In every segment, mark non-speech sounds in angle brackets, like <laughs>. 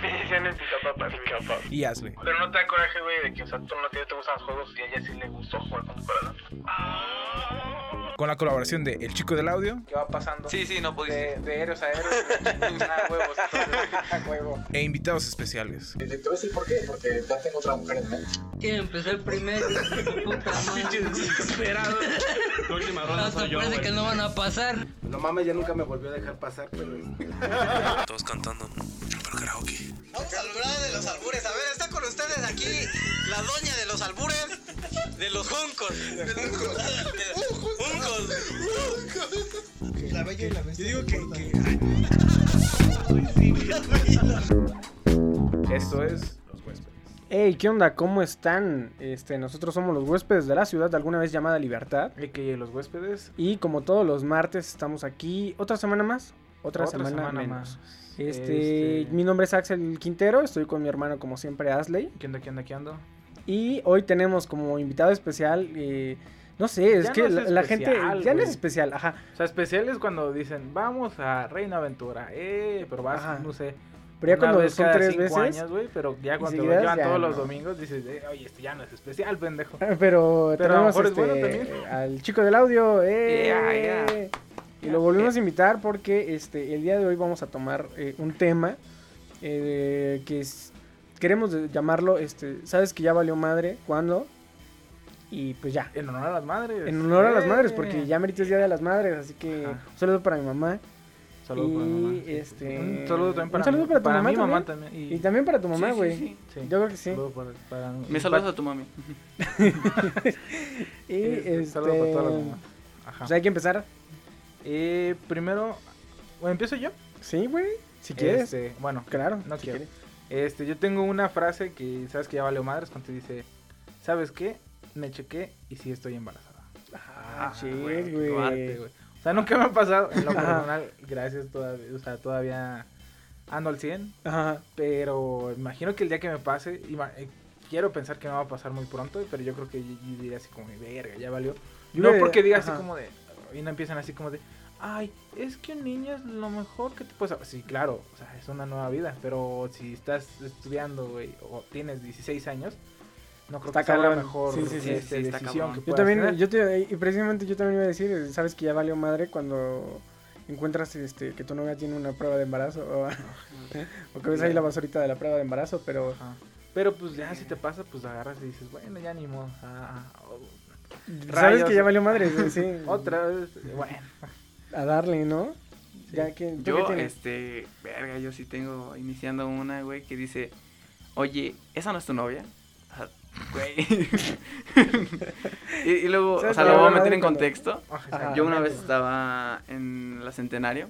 Me decían el pica papas. y Ashley. Pero no te da coraje, güey, de que, o sea, tú no te, te gustan los juegos y a ella sí le gustó jugar con tu corazón. Con la colaboración de El Chico del Audio ¿Qué va pasando? Sí, sí, no pudiste. De, de héroes a héroes, <laughs> a huevos, huevo. e invitados especiales. Te voy a decir por qué, porque ya tengo otra mujer en mente. ¿Quién empezó el primero? Puta madre. Desesperado. <laughs> La última ronda Hasta soy yo, parece que no van a pasar. No mames, ya nunca me volvió a dejar pasar, pero... Todos cantando. Karaoke. Vamos a hablar de los albures. A ver, está con ustedes aquí la doña de los albures, de los juncos. De los juncos. La bella y la bestia. Yo digo que, Esto es Los Huéspedes. Hey, ¿qué onda? ¿Cómo están? Este, nosotros somos los huéspedes de la ciudad, alguna vez llamada Libertad. que los huéspedes. Y como todos los martes estamos aquí, otra semana más, otra, semana, menos. más. Este, Este- mi nombre es Axel Quintero, estoy con mi hermano como siempre Asley. ¿Qué onda, qué onda, qué ando? Y hoy tenemos como invitado especial, eh, no sé, es Ya que no es la, la gente especial, ya no es especial, ajá. O sea, especial es cuando dicen, vamos a Reina Aventura, eh, pero vas, Ajá. no sé. Pero ya cuando son tres veces, años, güey, pero ya cuando seguidas, llevan ya todos no. los domingos, dices, eh, oye, esto ya no es especial, pendejo. <laughs> pero, Pero a lo tenemos mejor es este, bueno también. al chico del audio, eh, Yeah, yeah. Y lo volvimos a invitar porque este el día de hoy vamos a tomar eh, un tema eh, que es, queremos llamarlo, este, sabes que ya valió madre, ¿cuándo? Y pues ya, En honor a las madres. en honor a las madres, porque ya merito es día de las madres, ascy que Ajá. un saludo para mi mamá. Saludo y, para mi mamá. este, Un saludo también para, un saludo para tu mamá mi mamá también. también. Y también para tu mamá, sí, güey. sí. Sí. Yo creo que sí. Saludo para, para- Me saludas a tu mami. <laughs> Y Este, este, saludo para todas las mamás. Ajá. pues hay que empezar. Eh, primero, bueno, empiezo yo. Sí, güey, si quieres. Este, bueno, Claro, no si quiero. quieres. Este, yo tengo una frase que sabes que ya valió madres cuando te dice, ¿sabes qué? Me chequé y sí estoy embarazada. Ah, sí, güey. O sea, nunca me ha pasado en lo personal, gracias todavía, o sea, todavía ando al 100, Ajá. pero imagino que el día que me pase, eh, quiero pensar que me va a pasar muy pronto, pero yo creo que yo, yo diría así como, verga, ya valió. Yo no porque diga así como de, y no empiezan así como de, ay, es que un niño es lo mejor que te puedes hacer. Sí, claro, o sea, es una nueva vida, pero si estás estudiando, güey, o tienes 16 años, no creo Está que sea la mejor Sí, sí, sí, este, decisión que Yo puedas también, tener. yo te, y precisamente yo también iba a decir, sabes que ya valió madre cuando encuentras este que tu novia tiene una prueba de embarazo o, <laughs> o que ves ahí la basurita de la prueba de embarazo, pero Ajá. Pero pues ya si te pasa, pues agarras y dices, bueno, ya ni modo. ah, ah, oh, sabes que ya valió madre, sí, sí. <laughs> otra vez, bueno. A darle, ¿no? Ya que ¿tú qué Yo, este, verga, yo sí tengo iniciando una, güey, que dice, oye, ¿esa no es tu novia? <laughs> Güey. <laughs> y, y luego, o ¿Sabes sea, lo voy a meter en contexto. Yo una vez estaba en la Centenario,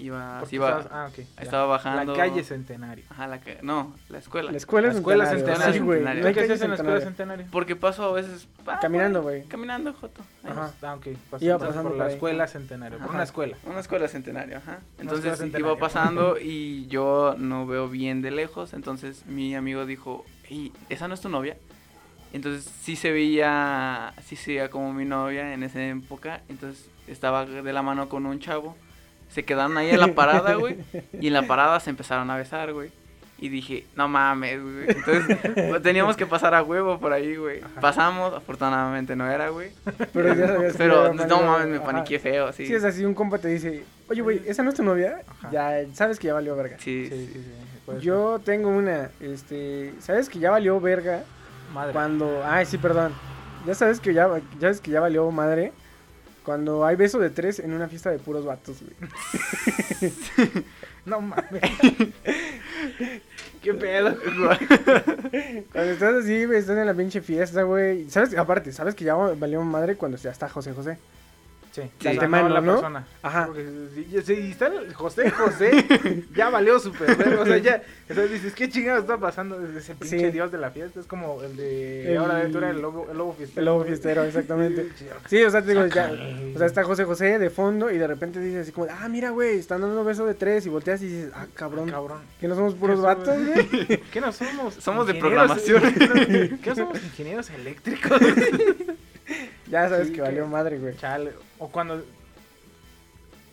iba, iba, estabas- ah, ok, ya. estaba bajando. La calle Centenario. Ajá, la ca- no, la escuela. La escuela, La escuela centenario, centenario. Sí, güey. Centenario. ¿Qué calle haces en la escuela centenario. Centenario? Porque paso a veces... ah, Caminando, güey. Caminando, Joto. ahí. Ajá. Ah, ok. Pasando Iba por, pasando por la ahí. escuela Centenario. Por Ajá. una escuela. Una escuela centenario, ajá. Entonces escuela iba centenario. pasando <laughs> y yo no veo bien de lejos. Entonces mi amigo dijo, ¿y esa no es tu novia? Entonces sí se veía, sí se veía como mi novia en esa época. Entonces estaba de la mano con un chavo. Se quedaron ahí en la parada, güey. Y en la <laughs> parada se empezaron a besar, güey. Y dije, no mames, güey. Entonces pues, teníamos que pasar a huevo por ahí, güey. Pasamos, afortunadamente no era, güey. Pero ya sabías que Pero ya no mames, me ajá. paniqué feo, sí. Sí, es así, un compa te dice, oye, güey, ¿esa no es tu novia? Ajá. Ya sabes que ya valió verga. Sí, Sí, sí, sí. sí. puede Yo tengo una, este, ¿sabes que ya valió verga? Madre. Cuando, ay, sí, perdón. Ya sabes que ya, ya sabes que ya valió madre. Cuando hay beso de tres en una fiesta de puros vatos, güey. <laughs> No mames. <laughs> ¿Qué pedo? Cuando estás así, güey, estás en la pinche fiesta, güey. ¿Sabes? Aparte, ¿sabes que ya valió madre cuando ya está José José? Sí, de sí. antemano, la ¿no? persona. Ajá. Porque si, si- si está el José José, <laughs> ya valió súper O sea, ya. Entonces dices, ¿qué chingados está pasando? Es el pinche Sí. dios de la fiesta. Es como el de. El- Ahora tú eres el lobo, el lobo fiestero. El lobo fiestero, exactamente. <laughs> Sí, o sea, te digo, ya, o sea, está José José de fondo y de repente dices así como, ah, mira, güey, están dando beso de tres y volteas y dices, ah, cabrón, Cabrón. que no somos puros ¿Qué vatos, güey. <laughs> ¿Qué no somos? Somos de programación. ¿Qué no somos ingenieros eléctricos? Ya sabes Sí, que valió que- madre, güey. Chale. O cuando.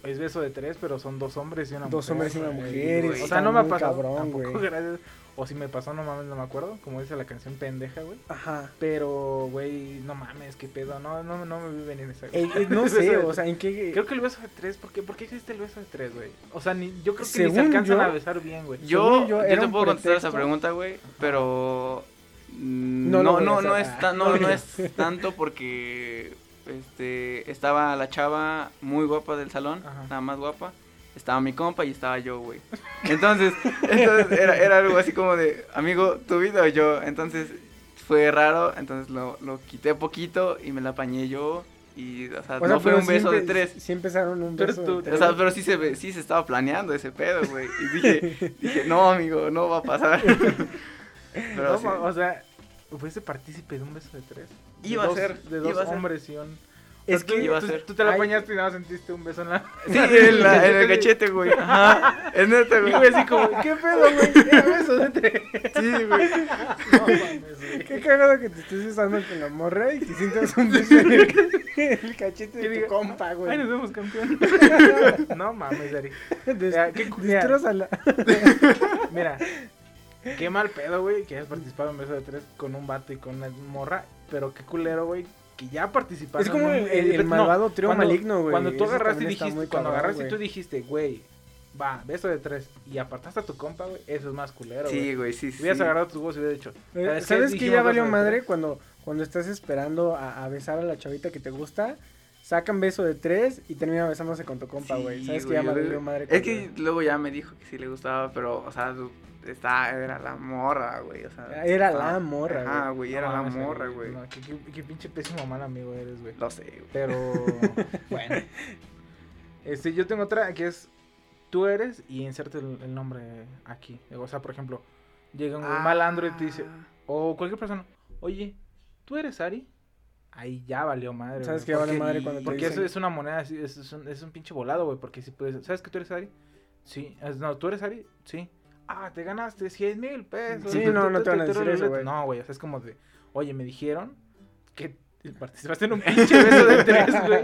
Es beso de tres, pero son dos hombres y una Dos mujer. hombres y una güey. mujer, O sea, no me ha pasado. cabrón, tampoco, güey. gracias. O si me pasó, no mames, no me acuerdo. Como dice la canción pendeja, güey. Ajá. Pero, güey, no mames, qué pedo. No, no, no me vi venir esa. Eh, eh, no <laughs> sé, o sea, en qué... Creo que el beso de tres, ¿por qué, ¿por qué existe el beso de tres, güey? O sea, ni, yo creo que ni se alcanzan yo- a besar bien, güey. Yo, yo, yo, te puedo contestar esa pregunta, güey, pero No no, no, no, hacer. es tan- <laughs> no, no es tanto porque este estaba la chava muy guapa del salón, Ajá. nada más guapa. Estaba mi compa y estaba yo, güey. Entonces, <laughs> entonces era, era algo así como de, amigo, tu vida o yo. Entonces fue raro, entonces lo, lo quité poquito y me la apañé yo. Y, o sea, O sea, no fue un beso de tres. Sí empezaron un Pero beso tú- de tres. O sea, pero sí se, sí se estaba planeando ese pedo, güey. Y dije, dije, no, amigo, no va a pasar. <laughs> Pero No, sí. ma- O sea, fuiste partícipe de un beso de tres. De Iba a dos- ser, De dos iba a ser. hombres y un. Es tú- que- iba a tú, ser. tú te la Ay. apañaste y nada sentiste un beso en la. <laughs> Sí, en, la- en el cachete, güey. Ajá. Es neta, Y güey. güey, así como, ¿qué pedo, güey? Era beso de tres. Sí, güey. <laughs> No mames, güey. Qué cagado que te estés besando con la morra y que sientas un beso en el, <laughs> el cachete de diga, tu compa, Ay, güey. nos vemos campeón. no mames, Dari. Des- Ya, qué cu- mira. Qué mal pedo, güey, que hayas participado en beso de tres con un vato y con una morra. Pero qué culero, güey, que ya participaste. Es como en el, un- el- el no, malvado trío cuando- maligno, güey. Cuando tú agarraste y dijiste, cuando cabrón, agarraste y güey. tú dijiste, güey, va, beso de tres, y apartaste a tu compa, güey, eso es más culero, güey. Sí, güey, sí, sí. Hubieras agarrado tus huevos y hubieras dicho, Eh, qué? ¿Sabes que ya valió madre cuando, cuando estás esperando a, a besar a la chavita que te gusta? Sacan beso de tres y termina besándose con tu compa, Sí, güey. ¿Sabes que ya valió madre? Es que luego ya me dijo que sí le gustaba, pero, o sea, está, era la morra, güey. O sea, Era estaba- la morra, güey, No era la morra, güey. No, qué, qué- qué pinche pésimo mal amigo eres, güey. Lo sé, güey. Pero, <laughs> bueno. Este, yo tengo otra que es, tú eres y inserte el, el nombre aquí. O sea, por ejemplo, llega un Ah. malandro y te dice, o cualquier persona, oye, ¿tú eres Ari? Ahí ya valió madre. ¿Sabes güey, ya vale porque- madre cuando te Porque dicen? eso es una moneda, así, es, es un, es un pinche volado, güey, porque si puedes, ¿sabes que tú eres Ari? Sí, no, ¿tú eres Ari? Sí. Ah, te ganaste 100 mil pesos. Sí, no, no te van a decir eso, güey. No, güey, o sea, es como de, oye, me dijeron que participaste en un <laughs> pinche beso de tres, güey.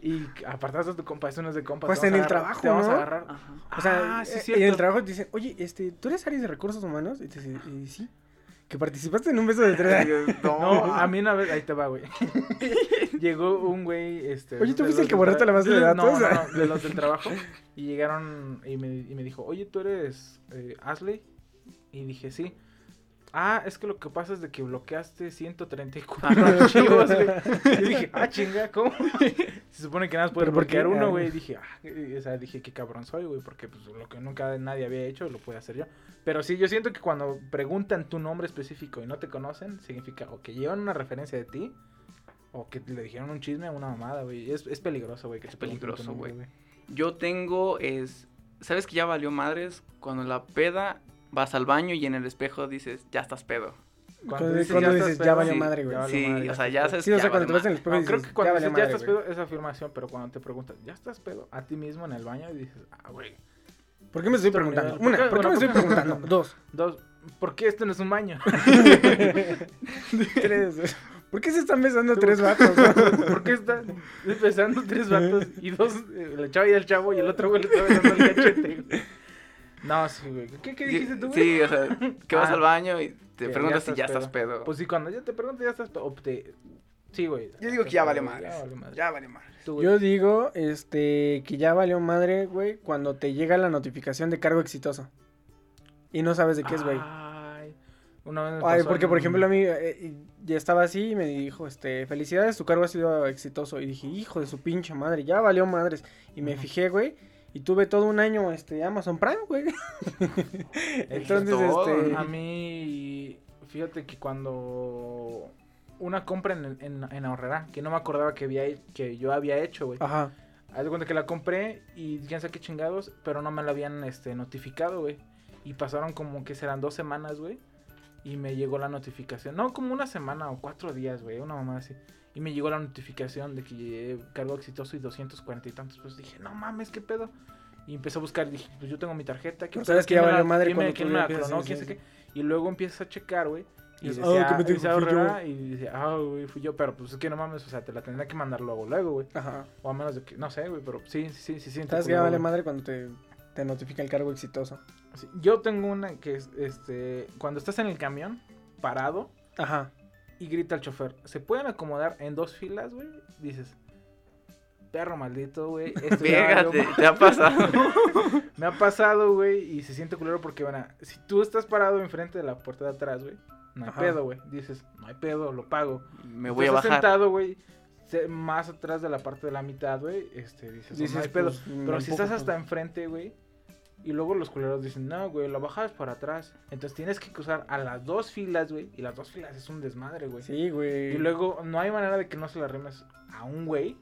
Y apartaste a tu compa, eso no es de compa. Pues en el trabajo, Te vamos a ¿no? agarrar. Ajá. O sea, eh, en el trabajo te dicen, oye, este, ¿tú eres Aries de Recursos Humanos? Y "Y sí. Que participaste en un beso de tres. <laughs> No, No, a mí una vez, ahí te va, güey. <laughs> Llegó un güey, este... Oye, ¿tú fuiste el que borraste la base de No, datos? No, no, de los del trabajo. <laughs> Y llegaron y me, y me dijo, oye, ¿tú eres eh, Ashley? Y dije, sí. Ah, es que lo que pasa es de que bloqueaste 134 <laughs> archivos, güey. Y dije, ah, chinga, ¿cómo? <laughs> Se supone que nada más puede ¿Pero por qué? bloquear uno, Ah, güey. Dije, ah, o sea, dije, qué cabrón soy, güey, porque pues lo que nunca nadie había hecho lo puedo hacer yo. Pero sí, yo siento que cuando preguntan tu nombre específico y no te conocen, significa o que llevan una referencia de ti o que le dijeron un chisme a una mamada, güey. Es, es peligroso, güey. que Es peligroso, güey. Yo tengo es. ¿Sabes que ya valió madres? Cuando la peda vas al baño y en el espejo dices, ya estás pedo. Cuando dices, cuando estás dices, pedo, ya valió sí, madre, güey. ya Sí, madre, o sea, ya sabes Sí, o ya sea, cuando te ves en el espejo No, dices, creo que ya cuando valió dices, ya madre, estás güey". pedo es afirmación, pero cuando te preguntan, ¿ya estás pedo? A ti mismo en el baño y dices, ah, güey. ¿Por qué me estoy preguntando? Una, ¿Por qué? ¿por qué me estoy preguntando? <laughs> Dos, Dos, ¿por qué esto no es un baño? <laughs> tres. ¿Por qué se están besando tres vatos? no? ¿Por qué están besando tres vatos y dos, eh, la chava y el chavo y el otro güey le está besando el cachete? No, sí, güey. ¿Qué, qué dijiste tú, güey? Sí, o sea, que vas Ah. al baño y te preguntas si ya estás pedo. Pues sí, cuando ya te pregunto, ya estás pedo. o te- Sí, güey. Yo digo que ya vale madres. Ya vale madres. Ya vale madres. Tú, güey. Yo digo, este, que ya valió madre, güey, cuando te llega la notificación de cargo exitoso. Y no sabes de qué es, güey. Ay, una vez me Ay, pasó porque en por ejemplo a mí eh, ya estaba así y me dijo, este, felicidades, tu cargo ha sido exitoso. Y dije, hijo de su pinche madre, ya valió madres. Y me fijé, güey, y tuve todo un año, este, Amazon Prime, güey. <laughs> Entonces, todo, este... A mí, fíjate que cuando una compra en, en, en Ahorrera que no me acordaba que, había, que yo había hecho, güey. Ajá. Haz de cuenta que la compré y ya sé qué chingados, pero no me la habían este, notificado, güey. Y pasaron como que serán dos semanas, güey. Y me llegó la notificación. No, como una semana o cuatro días, güey. Una mamá así. Y me llegó la notificación de que cargo exitoso y 240 y tantos. Pues dije, no mames, qué pedo. Y empecé a buscar. Dije, pues yo tengo mi tarjeta. ¿qué No sabes que ¿Quién ya me la- madre quién me- cuando quién tú me sí, ¿Quién sé qué? Y luego empiezas a checar, güey. Y dices, decía, "Ah, ¿qué me dice Fui yo". Ahorrera, y dice, ah, güey, fui yo. Pero pues es que no mames, o sea, te la tendría que mandar luego, luego, güey. Ajá. O a menos de que, no sé, güey, pero sí, sí, sí, sí. ¿Sabes que ya vale madre cuando te, te notifica el cargo exitoso? Sí, Yo tengo una que es, este, cuando estás en el camión, parado, Ajá. Y grita el chofer, ¿se pueden acomodar en dos filas, güey? Dices, perro maldito, güey. <laughs> Fíjate, te ha pasado. <laughs> Me ha pasado, güey, y se siente culero porque, bueno, si tú estás parado enfrente de la puerta de atrás, güey, no hay Ajá. pedo, güey. Dices, no hay pedo, lo pago. Me voy a estás bajar. sentado, güey, más atrás de la parte de la mitad, güey, este, dices, Dices, no hay pedo. pues, me Pero si estás hasta pues. enfrente, güey, y luego los culeros dicen, no, güey, lo bajas para atrás. Entonces tienes que cruzar a las dos filas, güey, y las dos filas es un desmadre, güey. Sí, güey. Y luego no hay manera de que no se la rimes a un güey.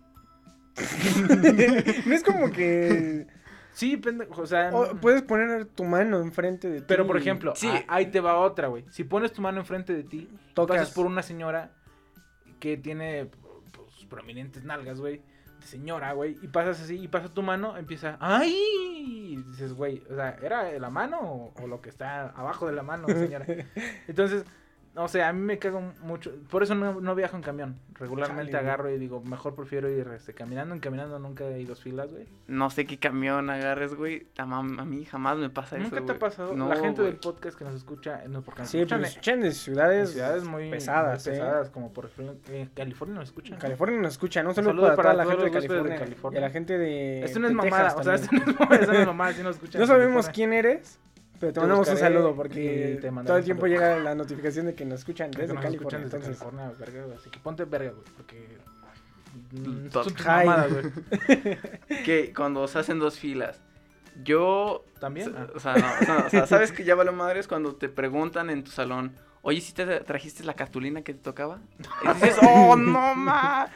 <laughs> no es como que... Sí, pendejo, o sea... o puedes poner tu mano enfrente de ti. Pero, por ejemplo, Sí. a- ahí te va otra, güey. Si pones tu mano enfrente de ti, Tocas. pasas por una señora que tiene pues, prominentes nalgas, güey. Señora, güey. Y pasas así, y pasa tu mano, empieza, ¡ay! Y dices, güey, o sea, ¿era la mano o, o lo que está abajo de la mano, señora? <laughs> Entonces, o sea, a mí me cago mucho. Por eso no, no viajo en camión. Regularmente Chale, agarro y digo, mejor prefiero ir este, caminando. En caminando nunca hay dos filas, güey. No sé qué camión agarres, güey. A, a mí jamás me pasa eso. ¿Nunca te güey. ha pasado? No, la gente güey. del podcast que nos escucha, no, porque nos Sí, escuchan pues en- escuchan de en ciudades, ciudades muy pesadas, muy ¿eh? pesadas, como por ejemplo en California nos escuchan. California nos escucha, ¿no? Saludo para, para toda la gente de California. Y a la gente de Esto no es de mamada, Texas o sea, esto no es mamada, esto no es mamada, sí nos <laughs> escuchan. No sabemos California. quién eres, pero te, Te mandamos un saludo porque te todo el tiempo saludo. llega la notificación de que nos escuchan desde nos California. escuchan desde entonces, California, verga, güey. Así que ponte verga, güey, porque mm, güey. <laughs> Que cuando se hacen dos filas. Yo. ¿También? Ah. O sea, no, o sea, o sea, <laughs> ¿sabes que ya vale madres cuando te preguntan en tu salón? Oye, ¿si te trajiste la cartulina que te tocaba? Y dices, <laughs> ¡oh, no, ma!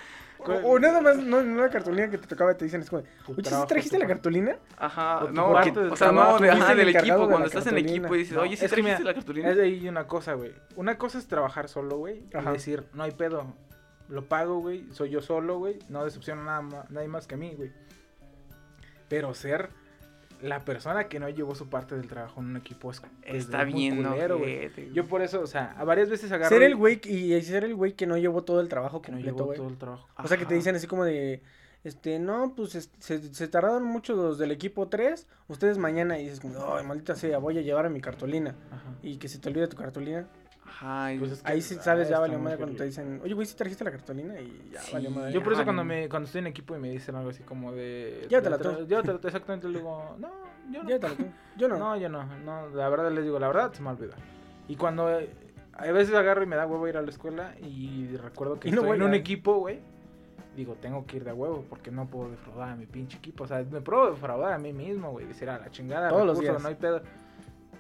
O, nada más, no, no la cartulina que te tocaba, te dicen, es como, oye, ¿sí trajiste la cartulina? Ajá, no, parte que- del o sea, trabajo. no, de, ajá, el del equipo, de cuando estás en cartulina. equipo y dices, No, oye, ¿sí trajiste mira, la cartulina? Es de ahí una cosa, güey. Una cosa es trabajar solo, güey. Y decir, no hay pedo. Lo pago, güey. Soy yo solo, güey. No decepciono a nada ma- nadie más que a mí, güey. Pero ser la persona que no llevó su parte del trabajo en un equipo es, es Está bien, culero, güey. Yo por eso, o sea, a varias veces agarro Ser el güey y ser el güey que no llevó todo el trabajo que no completo, llevó güey. todo el trabajo. O sea, que te dicen así como de, este, no, pues es- se, se tardaron mucho los del equipo 3, ustedes mañana, y dices como, ay, maldita sea, voy a llevar a mi cartulina. Ajá. Y que se te olvide tu cartulina. Ajá, y- Pues es que- Ahí sí ah, sabes, ya valió madre cuando te dicen, oye, güey, ¿sí trajiste la cartulina? Y ya Sí, valió madre. Yo por eso Ay, cuando no. me cuando estoy en equipo y me dicen algo así como de Llévatela tú. llévatela tú, exactamente le digo, no, yo no. Llévatela tú. Yo no. <laughs> No, yo no, no, la verdad les digo, la verdad se me olvida. Y cuando a veces agarro y me da huevo ir a la escuela y recuerdo que Y no estoy en un equipo, güey. Digo, tengo que ir de huevo porque no puedo defraudar a mi pinche equipo. O sea, me puedo defraudar a mí mismo, güey. Decir a la chingada, Todos los días. no hay pedo.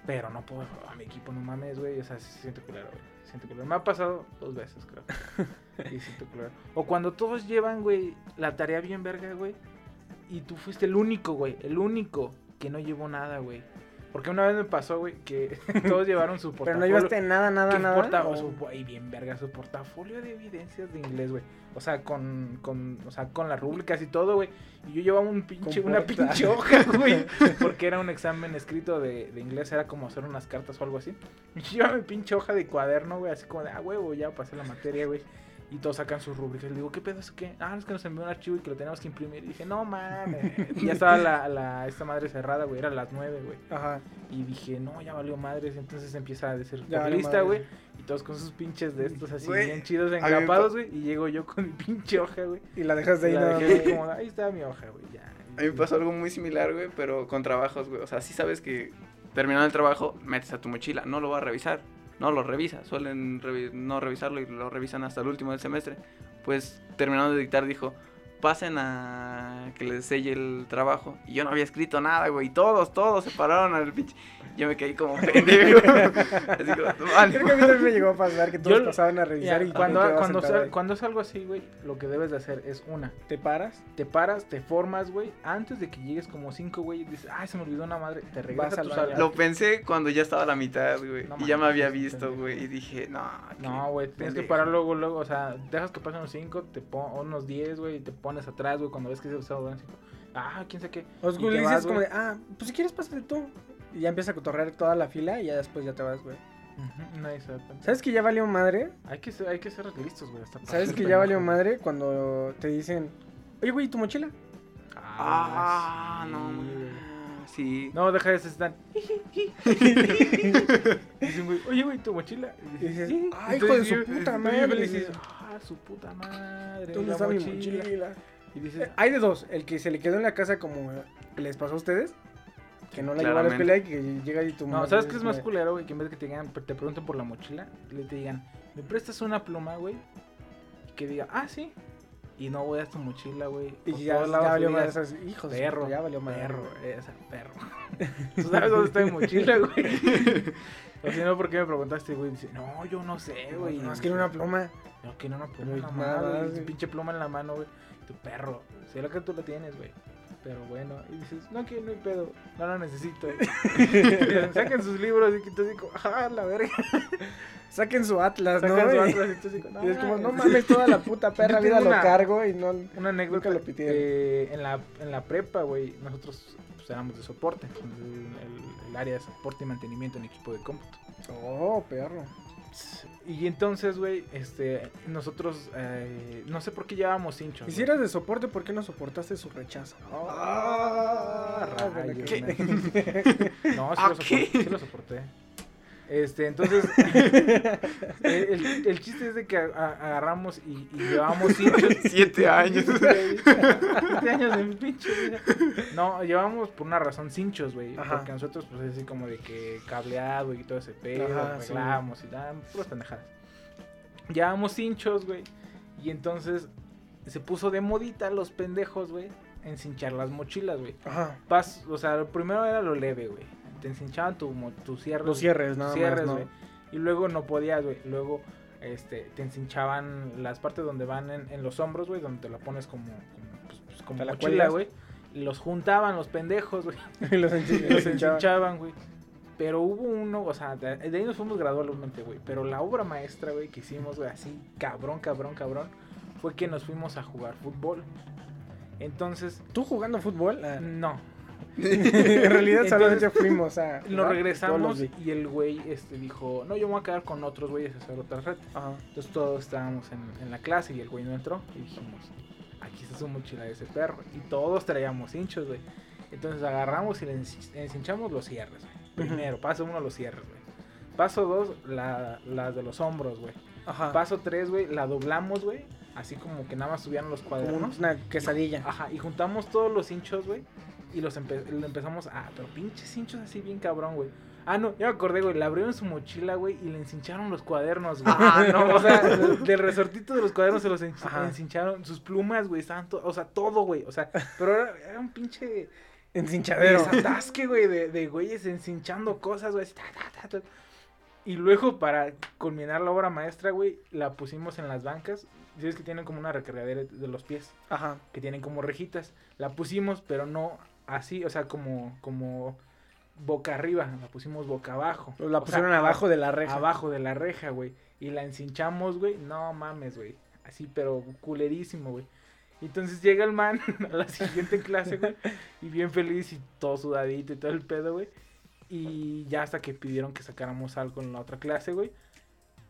Pero no puedo a mi equipo, no mames, güey. O sea, se siente culero, güey. Se siente culero. Me ha pasado dos veces, creo. <laughs> Sí, siento culero. O cuando todos llevan, güey, la tarea bien verga, güey. Y tú fuiste el único, güey. El único que no llevó nada, güey. Porque una vez me pasó, güey, que <laughs> todos llevaron su Pero portafolio. no llevaste nada, nada, nada. porta- o- su- ay, bien verga, su portafolio de evidencias de inglés, güey. O sea, con, con, o sea, con las rúbricas y todo, güey. Y yo llevaba un pinche, una pinche hoja, <laughs> güey. Porque era un examen escrito de, de inglés, era como hacer unas cartas o algo así. Y yo llevaba mi pinche hoja de cuaderno, güey, así como de, ah, huevo, ya pasé la materia, güey. Y todos sacan sus rúbricas. Le digo, ¿qué pedo es qué? Ah, es que nos envió un archivo y que lo tenemos que imprimir. Y dije, no mames. Ya estaba la, la, esta madre cerrada, güey. Era las nueve, güey. Ajá. Y dije, no, ya valió madres. Entonces empieza a decir, Ya lista, güey. Y todos con sus pinches de estos así bien chidos engrapados, güey. Y llego yo con mi pinche hoja, güey. Y la dejas de Y ahí la dejé como, ahí está mi hoja, güey. Ya. A mí me pasó algo muy similar, güey, pero con trabajos, güey. O sea, sí sabes que terminando el trabajo, metes a tu mochila. No lo va a revisar. No lo revisa. Suelen revi- no revisarlo y lo revisan hasta el último del semestre. Pues terminando de dictar, dijo: pasen a que les selle el trabajo. Y yo no había escrito nada, güey. Todos, todos se pararon al pinche. Yo me caí como <laughs> pendejo. Así como, no, vale. Creo que a mí también me llegó a pasar que todos Yo- pasaban a revisar Mira, y cuando, cuando, sal- cuando es algo así, güey, lo que debes de hacer es una. te paras, Te paras, te formas, güey. Antes de que llegues como cinco, güey, y dices, ay, se me olvidó una madre. Te regresas Vas a al tu sala. Lo pensé cuando ya estaba a la mitad, güey. No y ya me había visto, güey. Y dije, no. No, güey, tienes que pendejo". parar luego, luego, o sea, dejas que pasen unos 5, te pon unos 10, güey, y te pones atrás, güey, cuando ves que se usaron 5. Ah, quién sabe qué. Os Y te le vas, dices como de, ah, pues si quieres pásate tú. Y ya empieza a cotorrear toda la fila y ya después ya te vas, güey. Ujú, Nadie se da cuenta. ¿Sabes que ya valió madre? Hay que ser, hay que ser listos, güey, ¿Sabes que ya valió madre cuando te dicen, oye, güey, ¿tu mochila? Ah, sí, no, güey. Sí. No, deja de están. <laughs> Dicen, güey, oye, güey, tu mochila. Y dices, "Sí". "Ah, Y hijo de su puta madre", y dices. ah, su puta madre. ¿Dónde está mi mochila? Y dices, Eh, Hay de dos, el que se le quedó en la casa como les pasó a ustedes, que no la llevó a la escuela y que llega y tu No, madre ¿sabes qué es más culero, güey? Que en vez de que te, digan, te pregunten por la mochila, le te digan, ¿me prestas una pluma, güey? Y que diga, ah, sí. Y no voy a tu mochila, güey. Y ya, valió digas, esas- hijo de su Perro, ya valió madre. perro, esa, perro. <laughs> ¿Tú sabes dónde está mi mochila, güey? <laughs> o si no, ¿por qué me preguntaste, güey? Dice, no, yo no sé, güey. No, es que era una pluma. No, que no, una pluma en la nada mano, más, pinche pluma en la mano, güey. Tu perro. Sé lo que tú la tienes, güey. Pero bueno, y dices, no, que no hay pedo, no lo necesito. <laughs> Saquen sus libros y tú dices, ah, la verga. <laughs> Saquen su Atlas, ¿no? Su Y- Atlas y tú dices, y es como, no mames. toda la puta <laughs> perra vida lo cargo y no... Una anécdota. Nunca lo eh, en, la, en la prepa, güey, nosotros pues, éramos de soporte. El- el área de soporte y mantenimiento en equipo de cómputo. Oh, perro. Y entonces, güey, este, nosotros, eh, no sé por qué llevábamos hinchos. Y si eras de soporte, ¿por qué no soportaste su rechazo? Ah, bueno, rayos, ¿qué? man. No, sí ¿A lo, soporté, sí lo soporté. Este, entonces, <laughs> el, el- el chiste es de que agarramos y, y llevamos <laughs> hinchos. Siete años. Siete años de mi pinche. No, llevamos por una razón cinchos, güey. Porque nosotros, pues, así como de que cableado y todo ese pedo, Ajá, sí. arreglamos y nada, puras pendejadas. Llevamos cinchos, güey. Y entonces se puso de modita los pendejos, güey, encinchar las mochilas, güey. Ajá. Pas, o sea, lo primero era lo leve, güey. Te encinchaban tu, tu cierre. Los cierres, nada cierres, más. ¿no? Y luego no podías, güey. Luego este, te encinchaban las partes donde van en, en los hombros, güey, donde te la pones como, como, pues, pues, como mochila, güey. Y los juntaban los pendejos, güey. <laughs> Y los enchi- Y los encinchaban, güey. Pero hubo uno, o sea, de, de ahí nos fuimos gradualmente, güey. Pero la obra maestra, güey, que hicimos, güey, así, cabrón, cabrón, cabrón, fue que nos fuimos a jugar fútbol. Entonces, ¿Tú jugando fútbol? Ah, no, en realidad Entonces, solamente fuimos a... nos jugar todos regresamos y el güey este, dijo, no, yo me voy a quedar con otros güeyes a hacer otra red. Ajá. Entonces todos estábamos en, en la clase y el güey no entró y dijimos, aquí está su mochila de ese perro. Y todos traíamos hinchos, güey. Entonces agarramos y le enci- encinchamos los cierres, güey. Primero, paso uno, los cierres, güey. Paso dos, la, las de los hombros, güey. Ajá. Paso tres, güey, la doblamos, güey. Así como que nada más subían los Como cuadernos. una quesadilla. Ajá, y juntamos todos los hinchos, güey. Y los empe- lo empezamos. Ah, pero pinches hinchos así bien cabrón, güey. Ah, no, ya me acordé, güey. Le abrieron su mochila, güey, y le encincharon los cuadernos, güey. Ah, no. O sea, del resortito de los cuadernos se los encincharon. Sus plumas, güey, estaban to- O sea, todo, güey. O sea, pero era, era un pinche Encinchadero. desatasque, güey, de, de güeyes encinchando cosas, güey. Y luego, para culminar la obra maestra, güey, la pusimos en las bancas. Sabes que tienen como una recargadera de los pies Ajá. que tienen como rejitas. La pusimos, pero no así, o sea, como, como boca arriba, la pusimos boca abajo. La O sea, pusieron abajo de la reja. Abajo de la reja, güey. Y la encinchamos, güey. No mames, güey. Así, pero culerísimo, güey. Entonces llega el man <laughs> a la siguiente clase, güey. Y bien feliz y todo sudadito y todo el pedo, güey. Y ya hasta que pidieron que sacáramos algo en la otra clase, güey.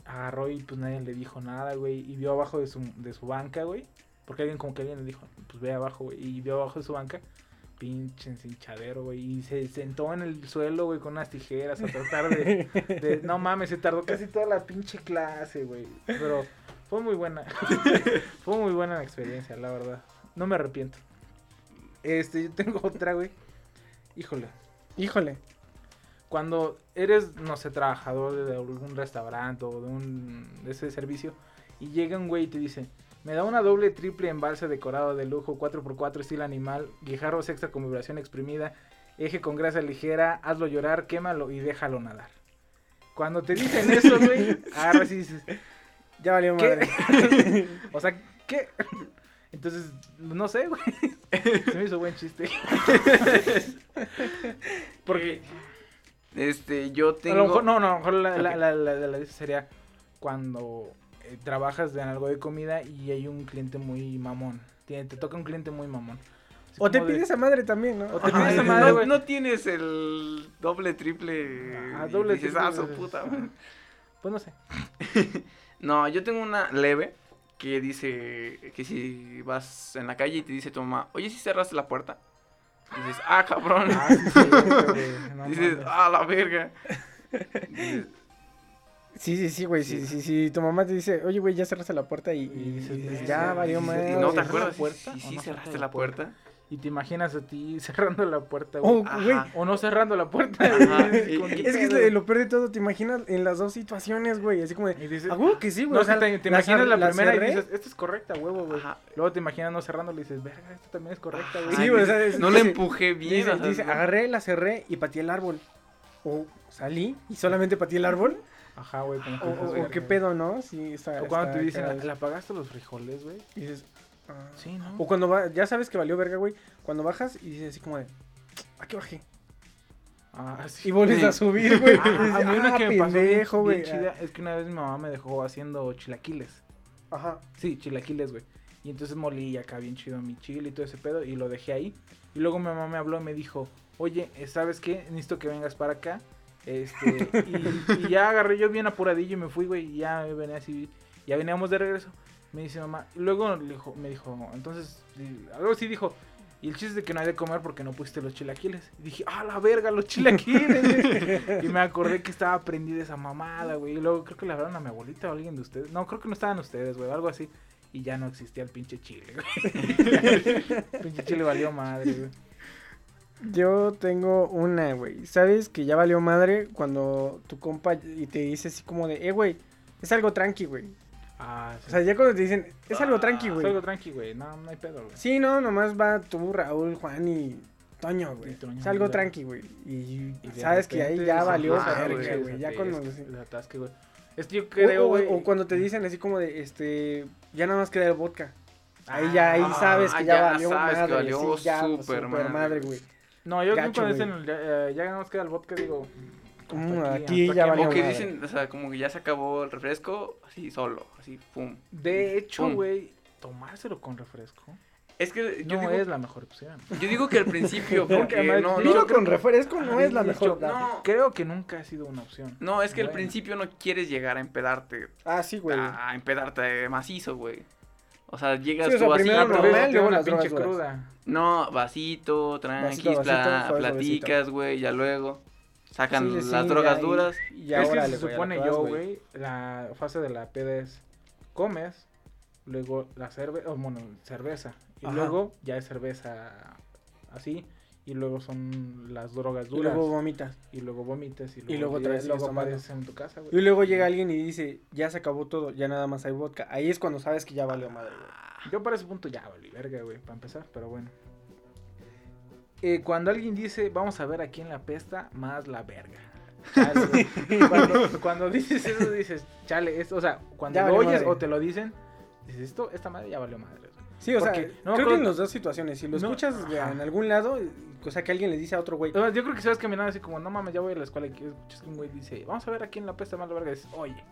Agarró y pues nadie le dijo nada, güey. Y vio abajo de su, de su banca, güey. Porque alguien como que alguien le dijo, pues ve abajo, güey. Y vio abajo de su banca. Pinche encinchadero, güey. Y se sentó en el suelo, güey, con unas tijeras a tratar de, de- <laughs> No mames, se tardó casi toda la pinche clase, güey. Pero fue muy buena. <laughs> fue muy buena la experiencia, la verdad. No me arrepiento. Este, yo tengo otra, güey. Híjole. Híjole. Cuando eres, no sé, trabajador de algún restaurante o de un de ese servicio y llega un güey y te dice, Me da una doble triple embalse decorado de lujo, 4x4 estilo animal, guijarros extra con vibración exprimida, eje con grasa ligera, hazlo llorar, quémalo y déjalo nadar. Cuando te dicen eso, <laughs> güey, agarras y dices, Ya valió madre. <laughs> o sea, ¿qué? Entonces, no sé, güey. Se me hizo buen chiste. <laughs> Porque Este, yo a tengo... lo mejor, no, no, a lo mejor la, la, Ok. la, la- la eso sería cuando eh, trabajas en algo de comida y hay un cliente muy mamón. Tiene- te toca un cliente muy mamón. Así O te de- pides a madre también, ¿no? O te Ay, pides a madre, no, tienes el doble, triple... Ah, doble, dices, triple, ah, su puta, güey". <laughs> Pues no sé. <laughs> No, yo tengo una leve que dice que si vas en la calle y te dice tu mamá, oye, si cerraste la puerta. Dices, ah, cabrón. Ah, sí, sí, <laughs> no dices, mames. ah, la verga. Dices, Sí, sí, sí, güey. Sí, sí, sí. Tu mamá te dice, oye, güey, ya cerraste la puerta y, Y y dices, ya y valió madre. ¿Y no te ¿cerró la acuerdas puerta si, si o no cerraste la la puerta? Y te imaginas a ti <laughs> cerrando la puerta, güey. Oh, güey. O no cerrando la puerta. Güey. <laughs> y- ¿Con qué Es que es lo, peor de todo, te imaginas en las dos situaciones, güey. Así como de, Y dices, a huevo que sí, güey. no, o sea, sí, te, te la imaginas la, la primera cerré. y dices, esta es correcta, huevo, güey. Luego te imaginas no cerrando y dices, verga, esta también es correcta, güey. Sí, güey, o sea, es- no le dice- empujé bien. Dice, agarré, la cerré y pateé el árbol. O salí y solamente pateé el árbol. Ajá, güey, como que O, dices, o- verga, qué güey. pedo, ¿no? Sí, está. O cuando está te dicen, cagado. ¿le apagaste los frijoles, güey? Y dices, ah. Sí, ¿no? O cuando va, ya sabes que valió verga, güey. Cuando bajas y dices así como de, ¿a qué bajé? Ah, sí. Y vuelves Sí. a subir, <laughs> güey. Ah, a mí una "Ah, que me pasó bien, pendejo, bien güey". chida es que una vez mi mamá me dejó haciendo chilaquiles. Ajá. Sí, chilaquiles, güey. Y entonces molí acá bien chido mi chile y todo ese pedo y lo dejé ahí. Y luego mi mamá me habló y me dijo, oye, ¿sabes qué? Necesito que vengas para acá. Este, y, ya agarré yo bien apuradillo y me fui, güey, y ya venía así, ya veníamos de regreso. Me dice mamá, y luego dijo, me dijo, entonces, algo así dijo, y el chiste es de que no hay de comer porque no pusiste los chilaquiles. Y dije, ah, la verga, los chilaquiles. güey". <laughs> y me acordé que estaba prendida esa mamada, güey. Y luego creo que le hablaron a mi abuelita o alguien de ustedes. No, creo que no estaban ustedes, güey, algo así. Y ya no existía el pinche chile, güey. <laughs> pinche chile valió madre, güey. Yo tengo una, güey. ¿Sabes que ya valió madre cuando tu compa y te dice así como de, eh, güey, es algo tranqui, güey? Ah, sí. O sea, ya cuando te dicen, es algo tranqui, Es güey. algo tranqui, güey. No, no hay pedo, güey. Sí, no, nomás va tú, Raúl, Juan y Toño, güey. Es algo tranqui, güey. Y, sabes que ahí ya valió empieza a verga, güey. Ya cuando... güey. Es que yo O- creo, o, güey. o cuando te dicen así como de, este, ya nada más queda el vodka. Ahí Ah, ya, ahí ah, sabes que ya ya, valió sabes que madre. valió sí, madre, madre, güey. No, yo Gacho, cuando güey. dicen, ya, eh, ya nos queda el vodka, digo. Mm, aquí ya aquí, valió O que madre. dicen, o sea, como que ya se acabó el refresco, así solo, así, pum. De hecho, güey, tomárselo con refresco Es que yo, no digo, es la mejor opción. yo digo que al principio, <laughs> Porque no, Vino no, con refresco no es la mejor. la- no. Creo que nunca ha sido una opción. no, es que al principio no quieres llegar a empedarte, Ah, sí, güey. a empedarte macizo, güey. O sea, llegas Sí, o sea, tu primero vasito, normal, Pero luego una las drogas pinche duras. cruda. no, vasito, tranquis, Vasito, vasito, pla- suave, platicas, güey, ya luego sacan Sí, sí, las sí, drogas ya, y- duras. Y, es que se supone yo, güey, la fase de la peda es comes, luego la cerveza, bueno, cerveza, y Ajá. luego ya es cerveza así, y luego son las drogas Y duras, luego vomitas. y luego vomitas, y luego, Y luego otra vez luego apareces en tu casa, Y güey. luego llega alguien y dice, ya se acabó todo, ya nada más hay vodka. Ahí es cuando sabes que ya valió madre, güey. Yo para ese punto ya valí verga, güey, para empezar, pero bueno. <laughs> Eh, cuando alguien dice, vamos a ver a quién la pesta, más la verga. <laughs> Chale, cuando, cuando dices eso, dices, chale, esto, o sea, cuando Ya lo oyes madre. o te lo dicen, dices, esto, esta madre ya valió madre. güey. Sí, o sea, no me creo que en las dos situaciones, si lo No, escuchas ajá. en algún lado, o sea, que alguien le dice a otro güey, Yo creo que si vas caminando así como, no mames, ya voy a la escuela y que escuchas que un güey dice, vamos a ver a quién la pesta más la verga. Y dices, oye,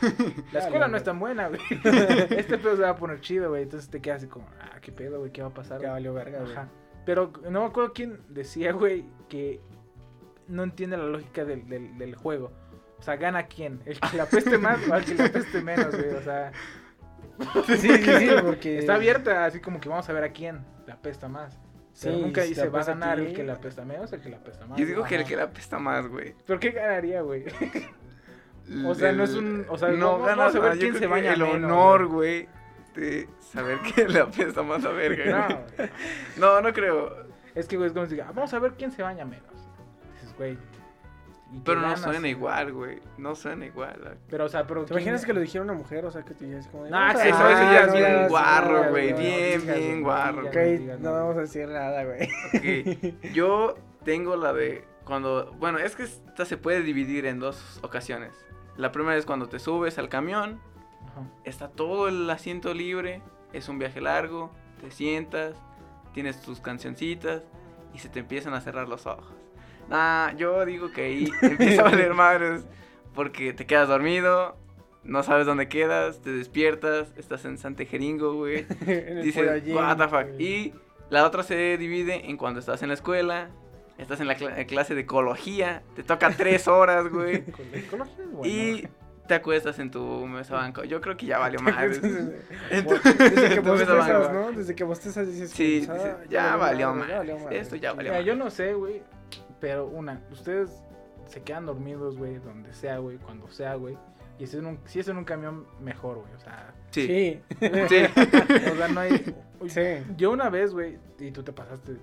<laughs> la escuela no es tan buena, güey. <laughs> este pedo se va a poner chido, güey. Entonces te quedas así como, ah, qué pedo, güey, qué va a pasar. ya güey?" valió verga, güey. Ajá. Pero no me acuerdo quién decía, güey, que no entiende la lógica del, del, del juego. O sea, gana quién, el que la peste más o el que la peste menos, güey. O sea, <laughs> Sí, sí, sí, porque... está abierta, así como que vamos a ver a quién la pesta más. Pero Sí, nunca dice, va a ganar el que la pesta menos o el que la pesta más. Yo digo que el que la pesta más, güey. ¿Pero qué ganaría, güey? <laughs> O sea, no es un- o sea, no vamos- ganas yo quién se baña El honor, güey, de saber <laughs> que la pesta más a verga. No. No, no creo. Es que, güey, es como si diga, "Ah, vamos a ver quién se baña menos. Dices, güey, Pero no suena igual, güey. No suena igual. Pero, o sea, pero. ¿Te imaginas que lo dijera una mujer? O sea, que te dijera así como No, "Vamos a- eso- eso ya es bien no, guarro, güey, no, bien, bien guarro. Ok, no no. vamos a decir nada, güey. Ok, <laughs> Yo tengo la de cuando. Bueno, es que esta se puede dividir en dos ocasiones. La primera es cuando te subes al camión, Ajá. está todo el asiento libre, es un viaje largo, te sientas, tienes tus cancioncitas y se te empiezan a cerrar los ojos. Nah, yo digo que ahí <laughs> empieza a valer madres porque te quedas dormido, no sabes dónde quedas, te despiertas, estás en Santejeringo, güey. <laughs> En el Dices, what the fuck. güey. Y la otra se divide en cuando estás en la escuela, estás en la cla- clase de ecología, te toca tres horas, güey. <laughs> Y te acuestas en tu mesa banco. Yo creo que ya valió madres. Entonces, Desde que bostezas. ¿no? Desde que bostezas dices, Sí, dices, ya valió madre, ya madres. madre. Esto ya valió Mira, yo no sé, güey. Pero una, ustedes se quedan dormidos, güey, donde sea, güey, cuando sea, güey. Y si es, en un, si es en un camión, mejor, güey. O sea, Sí. Sí, <laughs> o sea, no hay. sí. Yo una vez, güey, y tú te pasaste muy